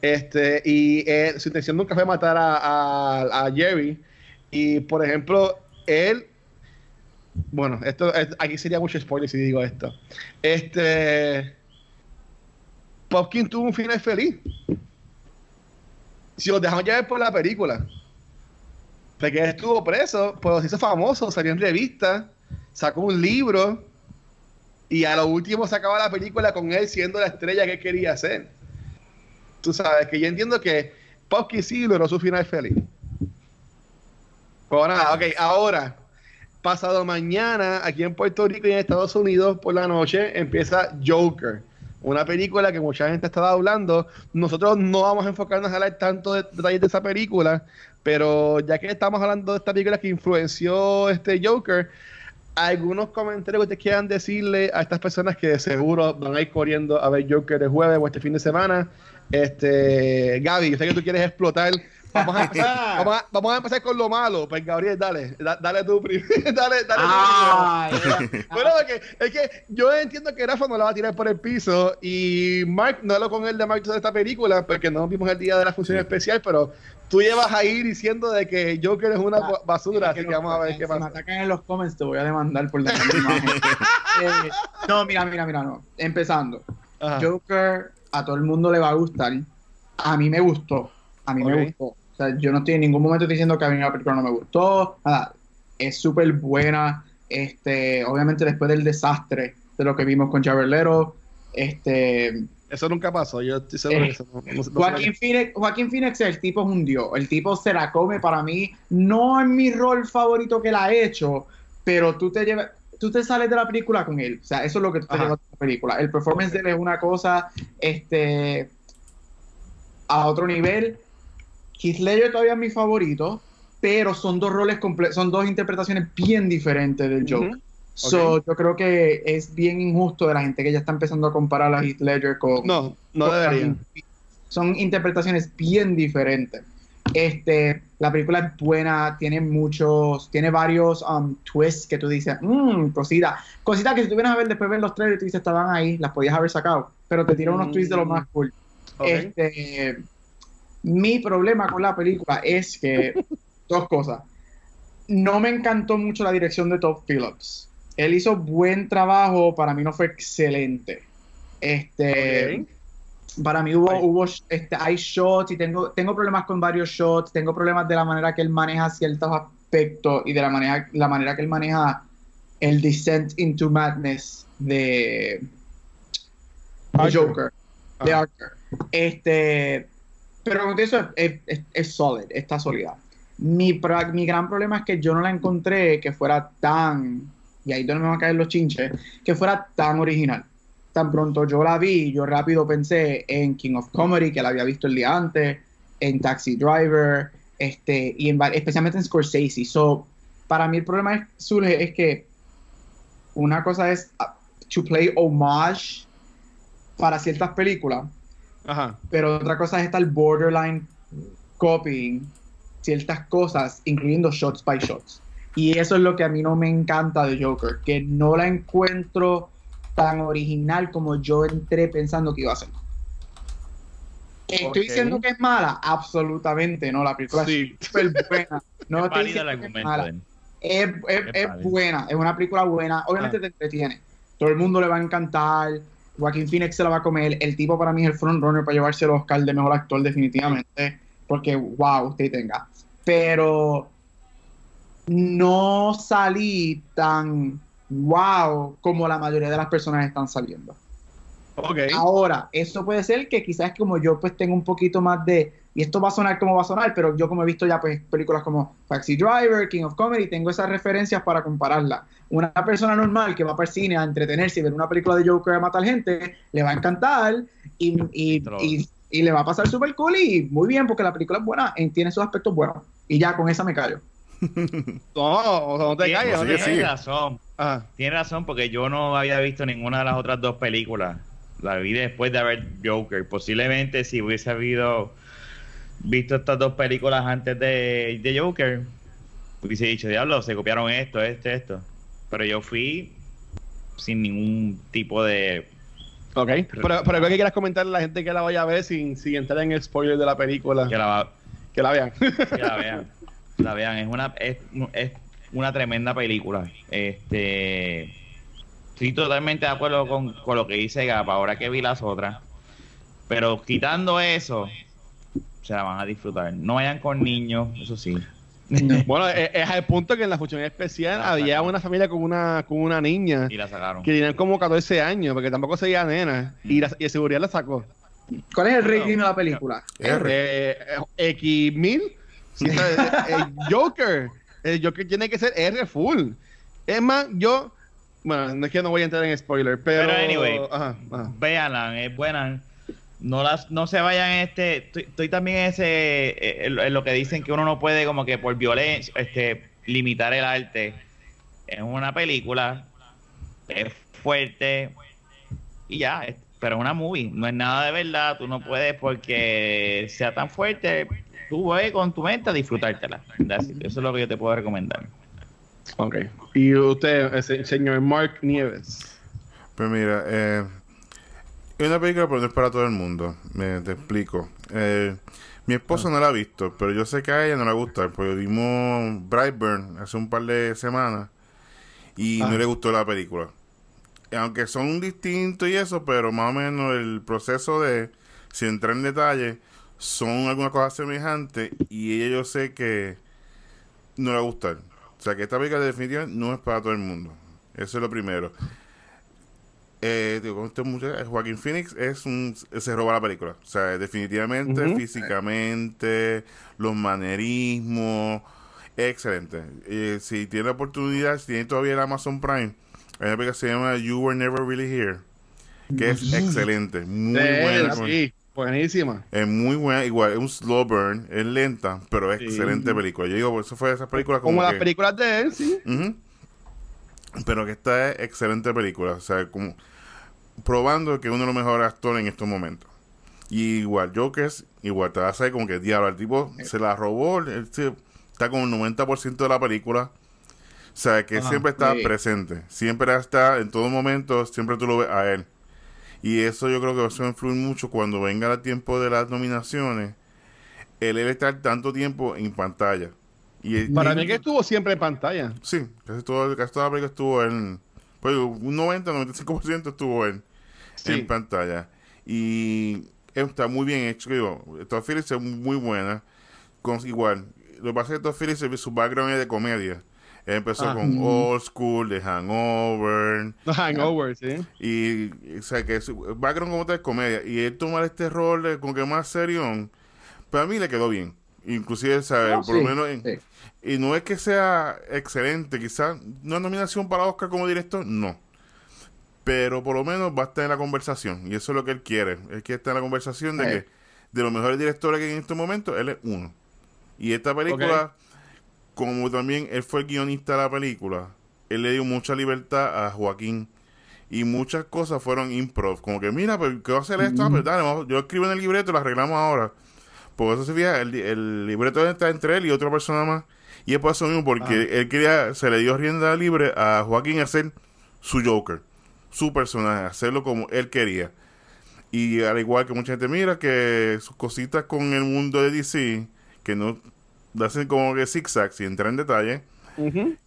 Este, y su intención nunca fue matar a, a, Jerry. Y por ejemplo, él bueno, esto aquí sería mucho spoiler si digo esto. Este Popkin tuvo un final feliz. Si dejamos ya ver por la película, porque estuvo preso, pues se hizo famoso, salió en revista, sacó un libro y a lo último sacaba la película con él siendo la estrella que quería ser. Tú sabes que yo entiendo que Popkin sí logró su final feliz. Pues nada, ok, ahora, pasado mañana, aquí en Puerto Rico y en Estados Unidos por la noche, empieza Joker una película que mucha gente estaba hablando. Nosotros no vamos a enfocarnos a hablar tanto de detalles de esa película, pero ya que estamos hablando de esta película que influenció este Joker, algunos comentarios que ustedes quieran decirle a estas personas que seguro van a ir corriendo a ver Joker el jueves o este fin de semana. Este, Gaby, yo sé que tú quieres explotar Vamos a, empezar, vamos, a, empezar con lo malo. Pues Gabriel, dale, dale tú primero. dale, dale ah, bueno, es que yo entiendo que Rafa no la va a tirar por el piso y Mark, no hablo con él de Mark de esta película porque no vimos el día de la función especial, pero tú llevas ahí diciendo de que Joker es una ah, basura, así que vamos a ver qué pasa. Si me atacan en los comments, te voy a demandar por la eh, No, mira, mira, mira, no. Empezando. Joker a todo el mundo le va a gustar. A mí me gustó. A mí me gustó. O sea, yo no estoy en ningún momento diciendo que a mí la película no me gustó. Nada, es súper buena. Este, obviamente después del desastre de lo que vimos con Javelero, este... Eso nunca pasó, yo estoy seguro de eso. Joaquín, Phoenix, Joaquín Phoenix, el tipo es un dios. El tipo se la come para mí. No es mi rol favorito que la ha hecho, pero tú te llevas tú te sales de la película con él. O sea, eso es lo que tú te llevas de la película. El performance de él es una cosa este, a otro nivel. Keith Ledger todavía es mi favorito, pero son dos roles son dos interpretaciones bien diferentes del Joker. So, yo creo que es bien injusto de la gente que ya está empezando a comparar a Heath Ledger con. No, no deberían. Son interpretaciones bien diferentes. Este, la película es buena, tiene muchos, tiene varios um, twists que tú dices, mmm, cosita, cositas que si tú vienes a ver después ver los trailers, tú dices, estaban ahí, las podías haber sacado, pero te tiran unos twists de lo más cool. Este, mi problema con la película es que, dos cosas. No me encantó mucho la dirección de Todd Phillips. Él hizo buen trabajo, para mí no fue excelente. Este, para mí hubo, hubo este, hay shots y tengo, tengo problemas con varios shots, tengo problemas de la manera que él maneja ciertos aspectos y de la manera, la manera que él maneja el descent into madness de, de. Joker, de. Arthur. Este, pero como te digo, es, es, es solid, está sólida. Mi, mi gran problema es que yo no la encontré que fuera tan, y ahí donde me van a caer los chinches, que fuera tan original. Tan pronto yo la vi, yo rápido pensé en King of Comedy, que la había visto el día antes, en Taxi Driver, este, y en, especialmente en Scorsese. So, para mí el problema es- surge es que una cosa es uh, to play homage para ciertas películas, Ajá. pero otra cosa es estar borderline copying ciertas cosas, incluyendo shots by shots. Y eso es lo que a mí no me encanta de Joker, que no la encuentro tan original como yo entré pensando que iba a ser. ¿Estoy Ok. diciendo que es mala? Absolutamente no, la película Sí. es súper buena. No es estoy el mala. buena, es una película buena. Obviamente Ah. te entretiene. Todo el mundo le va a encantar. Joaquín Phoenix se la va a comer. El tipo para mí es el frontrunner para llevarse el Oscar de mejor actor, definitivamente. Porque, wow, usted tenga. Pero no salí tan wow como la mayoría de las personas están saliendo. Ahora, eso puede ser que quizás como yo pues tengo un poquito más de, y esto va a sonar como va a sonar, pero yo como he visto ya pues películas como Taxi Driver, King of Comedy, tengo esas referencias para compararla. Una persona normal que va para el cine a entretenerse y ver una película de Joker a matar gente, le va a encantar y, y, y- y le va a pasar súper cool y muy bien porque la película es buena, eh, tiene sus aspectos buenos. Y ya con esa me callo. No, no te calles. no te sigue, Tiene sigue. razón. Ajá. Tiene razón, porque yo no había visto ninguna de las otras dos películas. La vi después de ver Joker. Posiblemente si hubiese habido visto estas dos películas antes de, de Joker, hubiese dicho, diablo, se copiaron esto, esto, esto. Pero yo fui sin ningún tipo de... Ok. Pero, pero ¿qué quieras comentarle a la gente que la vaya a ver sin, sin entrar en el spoiler de la película? Que la, Que la vean. que la vean. La vean. Es una, es, es una tremenda película. Este... Estoy totalmente de acuerdo con, con lo que dice Gapa ahora que vi las otras. Pero quitando eso, se la van a disfrutar. No vayan con niños, eso sí. bueno, es, es al punto que en la función especial había una familia con una, con una niña Y la sacaron. que tenían como 14 años, porque tampoco se veía nena. Y, la, y el seguridad la sacó. ¿Cuál es el rating de la película? R. Eh, eh, X1000. Sí, o sea, el, el Joker. El Joker tiene que ser R full. Es más, yo. Bueno, no es que no voy a entrar en spoiler, pero. Pero anyway, Ajá, ajá. Véanla, es buena. No las, no se vayan este. Estoy, estoy también en ese eh, en, en lo que dicen que uno no puede como que por violencia, este, limitar el arte. Es una película, es fuerte y ya, pero es una movie, no es nada de verdad. Tú no puedes porque sea tan fuerte. Tú ve con tu mente a disfrutártela. Eso es lo que yo te puedo recomendar. Ok. Y usted, ese señor Mark Nieves. Pues mira, eh, es una película, pero no es para todo el mundo. Me, te explico. Eh, mi esposa no la ha visto, pero yo sé que a ella no le gusta, porque vimos Brightburn hace un par de semanas y Ah. no le gustó la película. Aunque son distintos y eso, pero más o menos el proceso de, sin entrar en detalle, son algunas cosas semejantes y ella yo sé que no le va a gustar. O sea que esta película definitivamente no es para todo el mundo. Eso es lo primero. Eh, digo, este muchacho, Joaquín Phoenix es un se roba la película. O sea, definitivamente, físicamente, los manerismos, excelente. Eh, si tiene la oportunidad, si tiene todavía el Amazon Prime, hay una película que se llama You Were Never Really Here, que es excelente, muy Sí, buena. sí, buenísima. Es muy buena, igual, es un slow burn, es lenta, pero es Sí. excelente película. Yo digo, eso fue de esas películas como, Como las que- películas de él, sí. Pero que esta es excelente película. O sea, como probando que es uno de los mejores actores en estos momentos. Y igual, Joker, igual te va a hacer como que diablo, el tipo se la robó, él se- está con el 90% de la película. O sea, que Ajá, siempre está sí. presente. Siempre está, en todo momento, siempre tú lo ves a él. Y eso yo creo que va a influir mucho cuando venga el tiempo de las nominaciones. Él, él estar tanto tiempo en pantalla. Y, Para y- mí que estuvo siempre en pantalla. Sí, casi, todo, casi toda la película estuvo en. Pues un 90-95% estuvo en, Sí. en pantalla. Y está muy bien hecho. Digo, Todd Phillips es muy buena. Con, igual, lo que pasa es que Todd Phillips, su background es de comedia. Él empezó Ah. con Old School, The Hangover. The Hangover, sí. Y, o sea, que su background como tal es comedia. Y él tomar este rol de, como que más serio, para mí le quedó bien. Inclusive, ¿sabes? No, Por lo menos... en- sí. y no es que sea excelente, quizás una nominación para Oscar como director, no. Pero por lo menos va a estar en la conversación. Y eso es lo que él quiere. Él quiere estar en la conversación de Eh. que de los mejores directores que hay en este momento, él es uno. Y esta película, como también él fue el guionista de la película, él le dio mucha libertad a Joaquín. Y muchas cosas fueron improv. Como que, mira, pues, ¿qué va a hacer esto? Ah, pues, dale, vamos- yo escribo en el libreto y lo arreglamos ahora. Por eso se fija, el, el libreto está entre él y otra persona más. Y es por eso mismo, porque él quería, se le dio rienda libre a Joaquín a hacer su Joker, su personaje, hacerlo como él quería. Y al igual que mucha gente mira que sus cositas con el mundo de DC, que no hacen como que zigzags y entrar en detalle,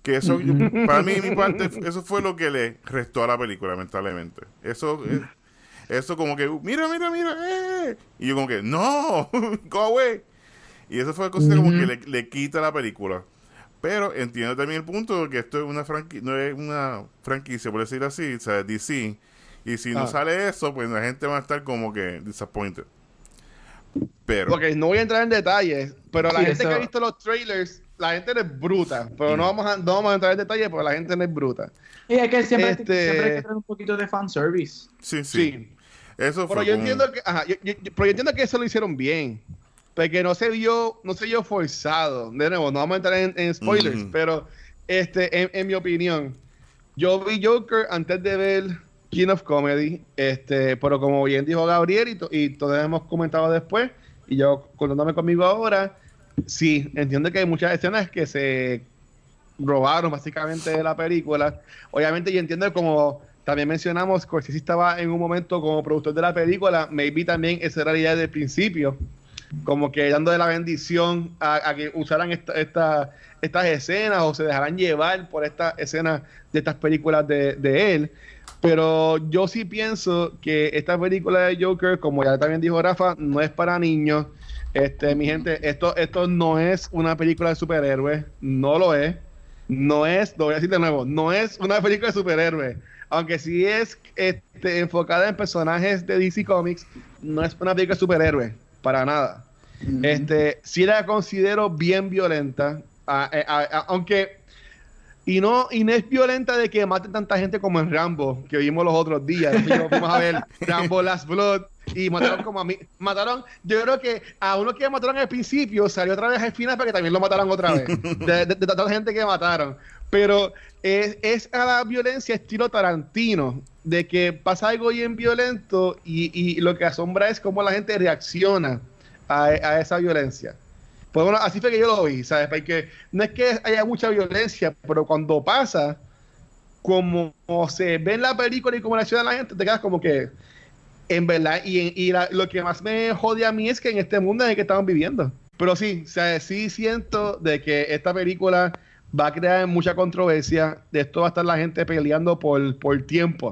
que eso, para mí, mi parte, eso fue lo que le restó a la película, lamentablemente. Eso, eh, eso como que, mira, mira, mira, eh. Y yo como que, no, go away. Y eso fue cosa como que le, le quita la película. Pero entiendo también el punto de que esto es una franquicia, no es una franquicia, por decirlo así, o sea, DC. Y si no Ah. sale eso, pues la gente va a estar como que disappointed. Pero, Ok, no voy a entrar en detalles, pero la Sí, gente eso- que ha visto los trailers, la gente no es bruta. Pero no, vamos a, no vamos a entrar en detalles porque la gente no es bruta. Y es que siempre, Este- siempre hay que tener un poquito de fanservice. sí, sí. Sí. Eso Pero fue yo como- entiendo que, ajá, yo, yo- yo- pero yo entiendo que eso lo hicieron bien. Porque no se vio, no se vio forzado. De nuevo, no vamos a entrar en, en spoilers, Ujú. pero este, en, en mi opinión, yo vi Joker antes de ver King of Comedy, este, pero como bien dijo Gabriel y, y todos hemos comentado después, y yo contándome conmigo ahora, sí, entiendo que hay muchas escenas que se robaron básicamente de la película. Obviamente yo entiendo como también mencionamos, Scorsese estaba en un momento como productor de la película, maybe también esa era la idea principio, como que dándole la bendición a, a que usaran esta, esta- estas escenas o se dejaran llevar por estas escenas de estas películas de, de él. Pero yo sí pienso que esta película de Joker, como ya también dijo Rafa, no es para niños. Este, mi gente, esto, esto no es una película de superhéroes, no lo es. No es, lo voy a decir de nuevo, no es una película de superhéroes. Aunque sí es este, enfocada en personajes de DC Comics, no es una película de superhéroes, para nada. Este, sí la considero bien violenta, a- a- a- aunque y no, y no es violenta de que maten tanta gente como en Rambo, que vimos los otros días. Fuimos a ver Rambo Last Blood y mataron como a mí. Mataron, yo creo que a uno que mataron al principio salió otra vez al final para que también lo mataran otra vez. De, tanta gente que mataron. Pero es, es a la violencia estilo Tarantino, de que pasa algo bien violento y, lo que asombra es cómo la gente reacciona a esa violencia. Pues bueno, así fue que yo lo vi, ¿sabes? Porque no es que haya mucha violencia, pero cuando pasa, como se ve en la película y como la ciudad la gente, te quedas como que, en verdad, y, y lo que más me jode a mí es que en este mundo en el que estamos viviendo. Pero sí, sea, sí siento de que esta película va a crear mucha controversia, de esto va a estar la gente peleando por, por tiempo.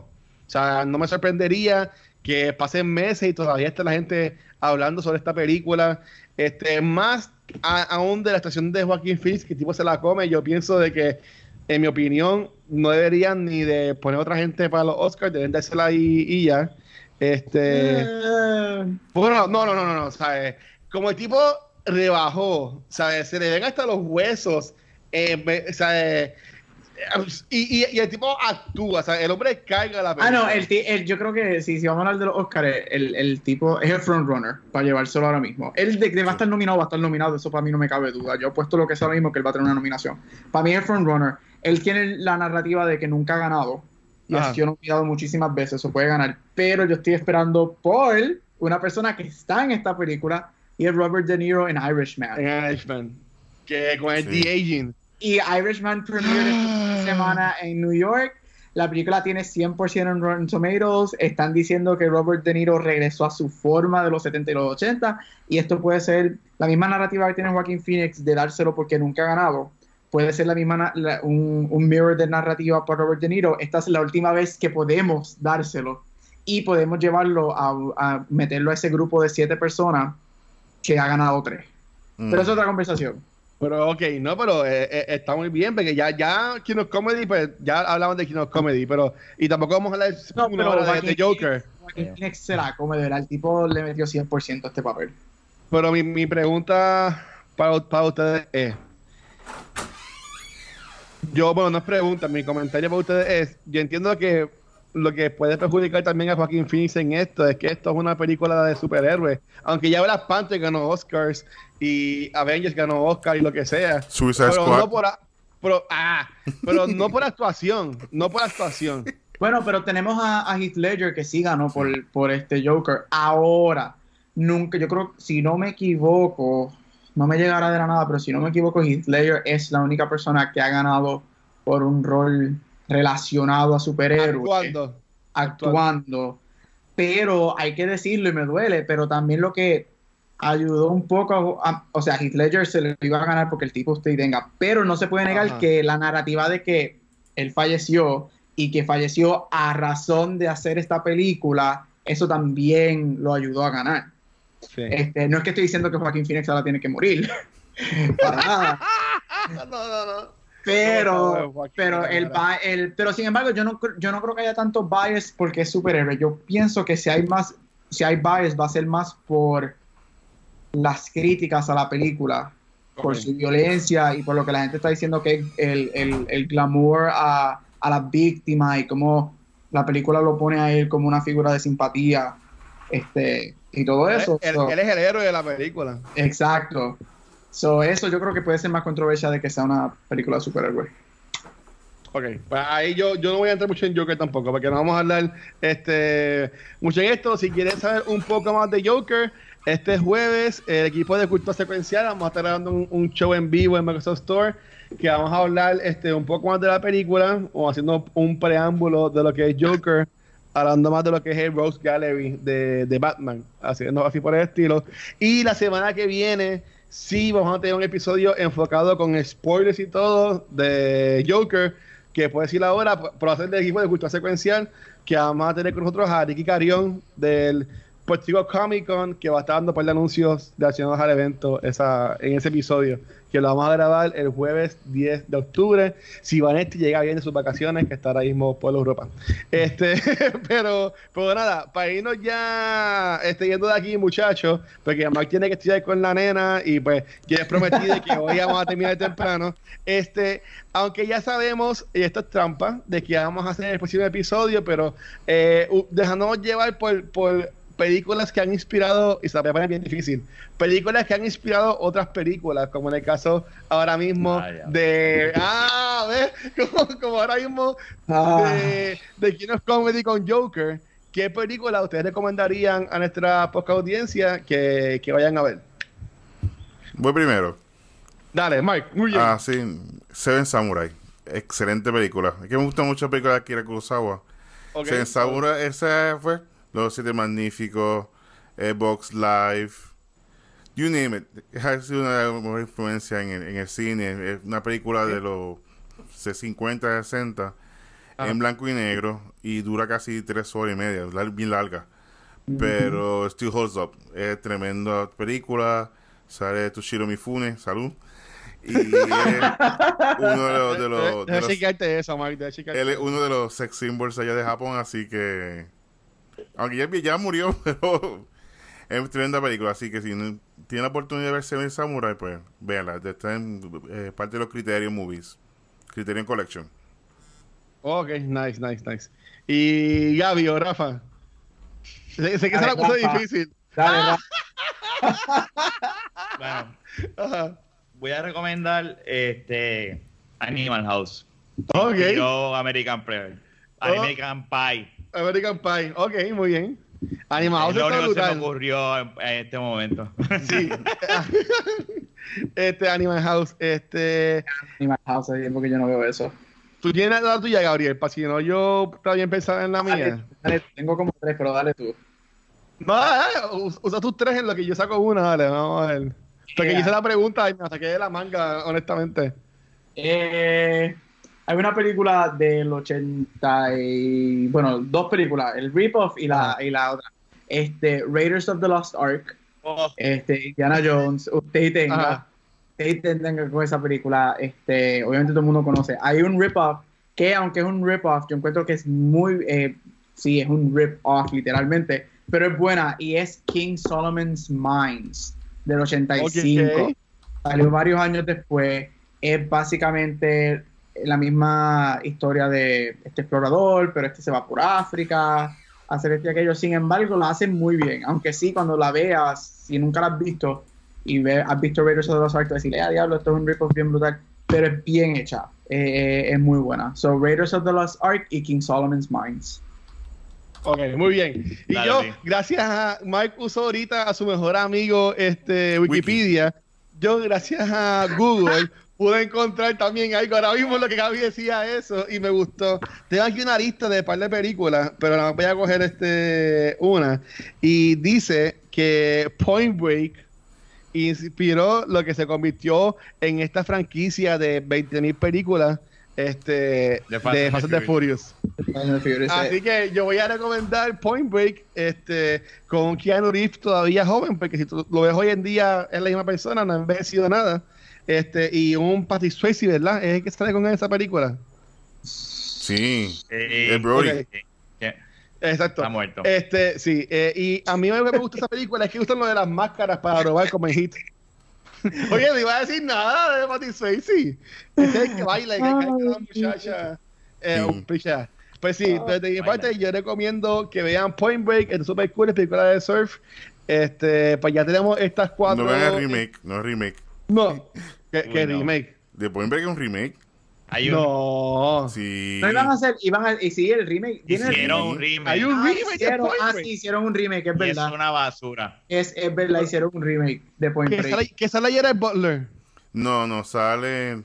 O sea, no me sorprendería que pasen meses y todavía esté la gente hablando sobre esta película. Este, más aún de la estación de Joaquín Phoenix, que tipo se la come, yo pienso de que, en mi opinión, no deberían ni de poner otra gente para los Oscars, deben dársela ahí y ya. Este, Eh, bueno, no, no, no, no, no, ¿sabes? Como el tipo rebajó, ¿sabes? Se le ven hasta los huesos, eh, ¿sabes? Y, y, y el tipo actúa, ¿sabes? El hombre carga la Ah, película. no, el, el- yo creo que sí, si vamos a hablar de los Oscars, el, el tipo es el frontrunner para llevárselo ahora mismo. Él de que va a estar nominado, va a estar nominado, eso para mí no me cabe duda. Yo he puesto lo que es ahora mismo que él va a tener una nominación. Para mí es el frontrunner. Él tiene la narrativa de que nunca ha ganado y ha sido nominado muchísimas veces, eso puede ganar. Pero yo estoy esperando por una persona que está en esta película y es Robert De Niro en Irishman. En Irishman. Que con el Sí. de-aging. Y Irishman premiered este fin de semana en New York. La película tiene 100% en Rotten Tomatoes. Están diciendo que Robert De Niro regresó a su forma de los 70 y los 80. Y esto puede ser la misma narrativa que tiene Joaquin Phoenix de dárselo porque nunca ha ganado. Puede ser la misma la- un, un mirror de narrativa para Robert De Niro. Esta es la última vez que podemos dárselo. y podemos llevarlo a, a meterlo a ese grupo de siete personas que ha ganado tres. Mm. Pero es otra conversación. Pero ok, no, pero eh, eh, está muy bien, porque ya, ya Kino Comedy, pues ya hablamos de Kino Comedy, pero, y tampoco vamos a hablar No, una pero hora de, Joker. Phoenix se la come. El tipo le metió 100% a este papel. Pero mi, mi pregunta para, para ustedes es, yo, bueno, no es pregunta, mi comentario para ustedes es, yo entiendo que lo que puede perjudicar también a Joaquín Phoenix en esto es que esto es una película de superhéroes, aunque ya Black Panther ganó Oscars y Avengers ganó Oscar y lo que sea, Suicide pero Squad. no por a- pero, ah, pero no por actuación, no por actuación. Bueno, pero tenemos a, a Heath Ledger que sí ganó por, por este Joker. Ahora, nunca, yo creo, si no me equivoco, no me llegará de la nada, pero si no me equivoco, Heath Ledger es la única persona que ha ganado por un rol relacionado a superhéroes. Actuando. actuando. Pero hay que decirlo y me duele, pero también lo que ayudó un poco, a- o sea, Heath Ledger se le iba a ganar porque el tipo usted tenga, pero no se puede negar Ajá. que la narrativa de que él falleció y que falleció a razón de hacer esta película, eso también lo ayudó a ganar. Sí. Este, no es que estoy diciendo que Joaquín Phoenix ahora tiene que morir, para nada. no, no, no. Pero, pero, el, el, pero sin embargo, yo no, yo no creo que haya tanto bias porque es superhéroe. Yo pienso que si hay más, si hay bias, va a ser más por las críticas a la película, por su violencia y por lo que la gente está diciendo que es el, el, el glamour a, a las víctimas y cómo la película lo pone a él como una figura de simpatía este y todo eso. Él, So- él es el héroe de la película. Exacto. So, eso yo creo que puede ser más controversia de que sea una película de superhéroe. Ok, pues ahí yo, yo no voy a entrar mucho en Joker tampoco, porque no vamos a hablar este, mucho en esto. Si quieres saber un poco más de Joker, este jueves el equipo de Cultura Secuencial vamos a estar dando un, un show en vivo en Microsoft Store que vamos a hablar este, un poco más de la película o haciendo un preámbulo de lo que es Joker, hablando más de lo que es el Rose Gallery de, de Batman, haciendo así por el estilo. Y la semana que viene sí vamos a tener un episodio enfocado con spoilers y todo de Joker, que puedo decir ahora, por hacer del equipo de cultura secuencial, que vamos a tener con nosotros a Ricky Carión del Puerto Comic Con, que va a estar dando par de anuncios relacionados al evento esa, en ese episodio, que lo vamos a grabar el jueves 10 de octubre. Si Vanetti llega bien de sus vacaciones, que está ahora mismo por Europa. Este, pero, pero nada, para irnos ya este, yendo de aquí, muchachos, porque Mark tiene que estudiar con la nena y pues ya es prometido que hoy vamos a terminar temprano. Este, aunque ya sabemos, y esto es trampa, de que vamos a hacer el próximo episodio, pero eh, dejándonos llevar por, por películas que han inspirado, y se la voy a poner bien difícil, películas que han inspirado otras películas, como en el caso ahora mismo Vaya. de... Ah, ¿ves? Como, como ahora mismo Ah. de, de King of Comedy con Joker, ¿qué película ustedes recomendarían a nuestra poca audiencia que, que vayan a ver? Voy primero. Dale, Mike, muy bien. Ah, sí. Seven Samurai. Excelente película. Es que me gusta mucho la película de Akira Kurosawa. Ok. Seven Samurai, esa fue Los Siete Magníficos, eh, Box Life, you name it. Ha sido una de las mejores influencias en el, en el cine. Es una película de los 50, 60, Ah. en blanco y negro, y dura casi tres horas y media, bien larga. Pero still holds up. Es tremenda película. Sale Toshiro Mifune, salud. Y es uno de los, de los, de Deja los- eso, chequearte él es uno de los sex symbols allá de Japón, así que. Aunque ya, ya murió, pero. Es tremenda película, así que si no- tiene la oportunidad de ver Seven Samurai, pues véanla. Está en eh, parte de los Criterion Movies. Criterion Collection. Ok, nice, nice, nice. Y Gaby o Rafa. Sé, sé que se la Dale, puso difícil. Dale, Rafa. Bueno, Ajá. voy a recomendar este Animal House. Ok. Yo American Prayer. Oh. American Pie. American Pie. Ok, muy bien. Animado es lo único que se me ocurrió en, en este momento. Sí. este Animal House. Este. Animal House, hace tiempo que yo no veo eso. Tú tienes la tuya, Gabriel, para si no yo también pensaba en la mía. Dale, dale, tengo como tres, pero dale tú. No, dale, usa tus tres en lo que yo saco una, dale, vamos a ver. Porque Yeah. hice la pregunta y me saqué de la manga, honestamente. Eh, hay una película del 80 y, bueno, dos películas, el rip-off y la, y la otra. Este, Raiders of the Lost Ark, Oh, este, Indiana Jones, usted tenga, Ajá. usted tenga con esa película, este, obviamente todo el mundo conoce. Hay un rip-off que, aunque es un rip-off, yo encuentro que es muy, eh, sí, es un rip-off literalmente, pero es buena y es King Solomon's Mines del 85. Ok. Salió varios años después. Es básicamente la misma historia de este explorador, pero este se va por África, hacer este y aquello. Sin embargo, la hacen muy bien. Aunque sí, cuando la veas, si nunca la has visto y ve- has visto Raiders of the Lost Ark, te vas a decir, ah, diablo, esto es un rip-off bien brutal. Pero es bien hecha. Eh, es muy buena. So, Raiders of the Lost Ark y King Solomon's Mines. Ok, muy bien. Y Dale, yo, gracias a Mike usó ahorita a su mejor amigo este Wikipedia, yo gracias a Google pude encontrar también algo. Ahora mismo lo que Gaby decía eso y me gustó. Tengo aquí una lista de par de películas, pero nada más voy a coger este una. Y dice que Point Break inspiró lo que se convirtió en esta franquicia de 20.000 películas este, De Fast de and Fast and the the Furious. Así que yo voy a recomendar Point Break este, con Keanu Reeves todavía joven, porque si tú lo ves hoy en día es la misma persona, no ha envejecido nada. Este, y un Patrick Swayze, ¿verdad? Es el que sale con esa película. Sí. eh, Es Brody. eh, Exacto. Está muerto. Este, sí. eh, y a mí lo que me gusta esa película es que gustan lo de las máscaras para robar como en Hit. Oye, no iba a decir nada de Patrick Swayze. Ese es el que baila, el que cae con la muchacha. Eh, Sí. un picha. Pues sí, entonces de mi parte yo recomiendo que vean Point Break, es super cool, es película de surf. Este, pues ya tenemos estas cuatro. No vean el remake, no es remake. No, que no. remake. De Point Break es un remake. Hay un, No. Sí. No iban a hacer, iban a, y sí, el remake. ¿Tiene el hicieron remake? un remake. Hay un Ah, remake de hicieron, ah, sí, hicieron un remake, es y es verdad. una basura. Es, es verdad, hicieron un remake de Point Break. sale, que sale Butler. No, no, sale.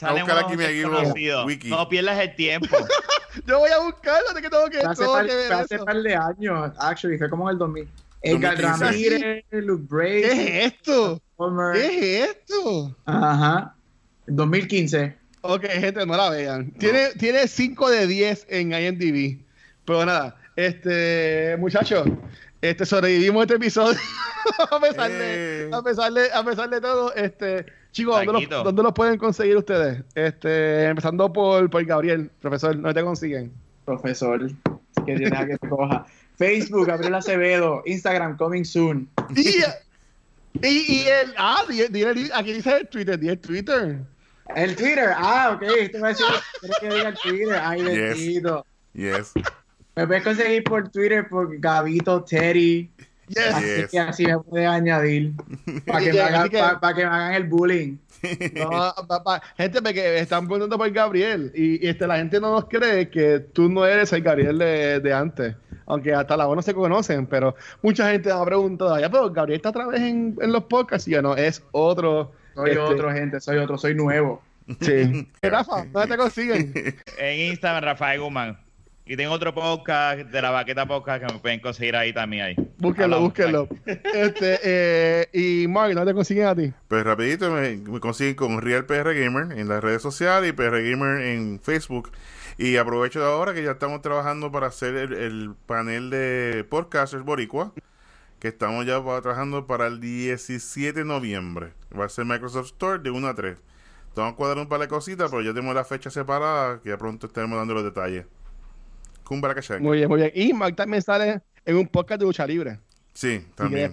Buscar unos aquí mi. Wiki. No pierdas el tiempo. Yo voy a buscarlo, de que tengo que, hace, par, que hace par de años, actually, fue como en el 2000. Edgar 2015. Ramírez, Luke Brady, ¿Qué es esto? Homer. ¿Qué es esto? Ajá. 2015. Ok, gente, no la vean. Tiene, tiene 5 de 10 en IMDb. Pero nada, este, muchachos, este, sobrevivimos este episodio. a, pesar de, Eh. a, pesar de, a pesar de todo, este, chicos, ¿dónde los, dónde los pueden conseguir ustedes? Este, empezando por, por Gabriel, profesor, ¿dónde te consiguen? Profesor, que Dios deja que coja. Facebook, Gabriel Acevedo. Instagram, coming soon. Y, y, y el, ah, aquí dice el Twitter, di el Twitter. El Twitter. Ah, ok. Esto a decir, ¿quieres que diga el Twitter? Ay, bendito. Yes. Me puedes conseguir por Twitter por Gabito Teddy. Yes. Así Yes. que así me puedes añadir. Para que, me que- hagan, así que- pa- pa' que me hagan el bullying. No, papá, gente porque están preguntando por Gabriel y, y, este, la gente no nos cree que tú no eres el Gabriel de, de antes. Aunque hasta la voz no se conocen, pero mucha gente me ha preguntado, ya, pero Gabriel está otra vez en, en los podcasts y yo no, es otro. Soy este, otro, gente. Soy otro. Soy nuevo. Sí. Rafa, ¿dónde te consiguen? En Instagram, Rafael Guzmán. Y tengo otro podcast de la Baqueta Podcast que me pueden conseguir ahí también. Ahí. Búsquenlo, búsquenlo. Este, eh, y Mark, ¿dónde te consiguen a ti? Pues rapidito me, me consiguen con Real PR Gamer en las redes sociales y PR Gamer en Facebook. Y aprovecho de ahora que ya estamos trabajando para hacer el, el panel de podcasters boricua, que estamos ya trabajando para el 17 de noviembre. Va a ser Microsoft Store de 1 a 3. Vamos a cuadrar un par de cositas, pero ya tenemos la fecha separada, que ya pronto estaremos dando los detalles. Kumbara. Muy bien, muy bien. Y Mark también sale en un podcast de lucha libre. Sí, Si quieres también.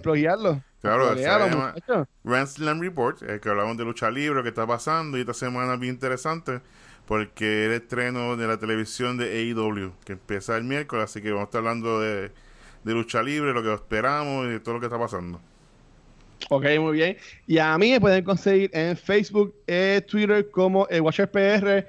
Claro, se. Grand Slam Report, el que hablamos de lucha libre, que está pasando, y esta semana es bien interesante, porque el estreno de la televisión de AEW, que empieza el miércoles, así que vamos a estar hablando de, de lucha libre, lo que esperamos y de todo lo que está pasando. Ok, muy bien. Y a mí me pueden conseguir en Facebook, eh, Twitter como el Watcher PR.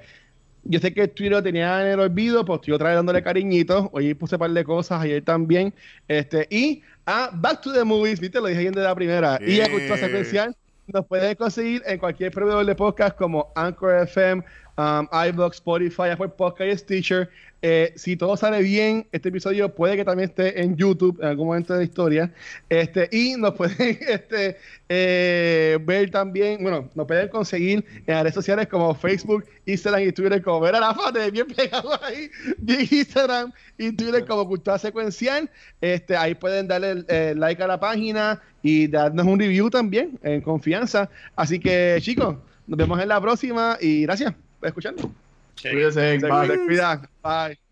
Yo sé que Twitter lo tenía en el olvido, pues estoy otra vez dándole cariñitos. Hoy puse un par de cosas, ayer también. Este, y a Back to the Movies, viste, lo dije bien de la primera. Y a Cultura Eh. Secuencial nos pueden conseguir en cualquier proveedor de podcast como Anchor FM, um, iBox, Spotify, Apple Podcast y Stitcher. Eh, si todo sale bien, este episodio puede que también esté en YouTube en algún momento de la historia. Este, y nos pueden este, eh, ver también, bueno, nos pueden conseguir en redes sociales como Facebook, Instagram y Twitter, como ver a la fase bien pegado ahí, bien Instagram y Twitter como Cultura Secuencial. Este, ahí pueden darle eh, like a la página y darnos un review también en confianza. Así que, chicos, nos vemos en la próxima y gracias por escucharnos. Cuídense, bye. Bye.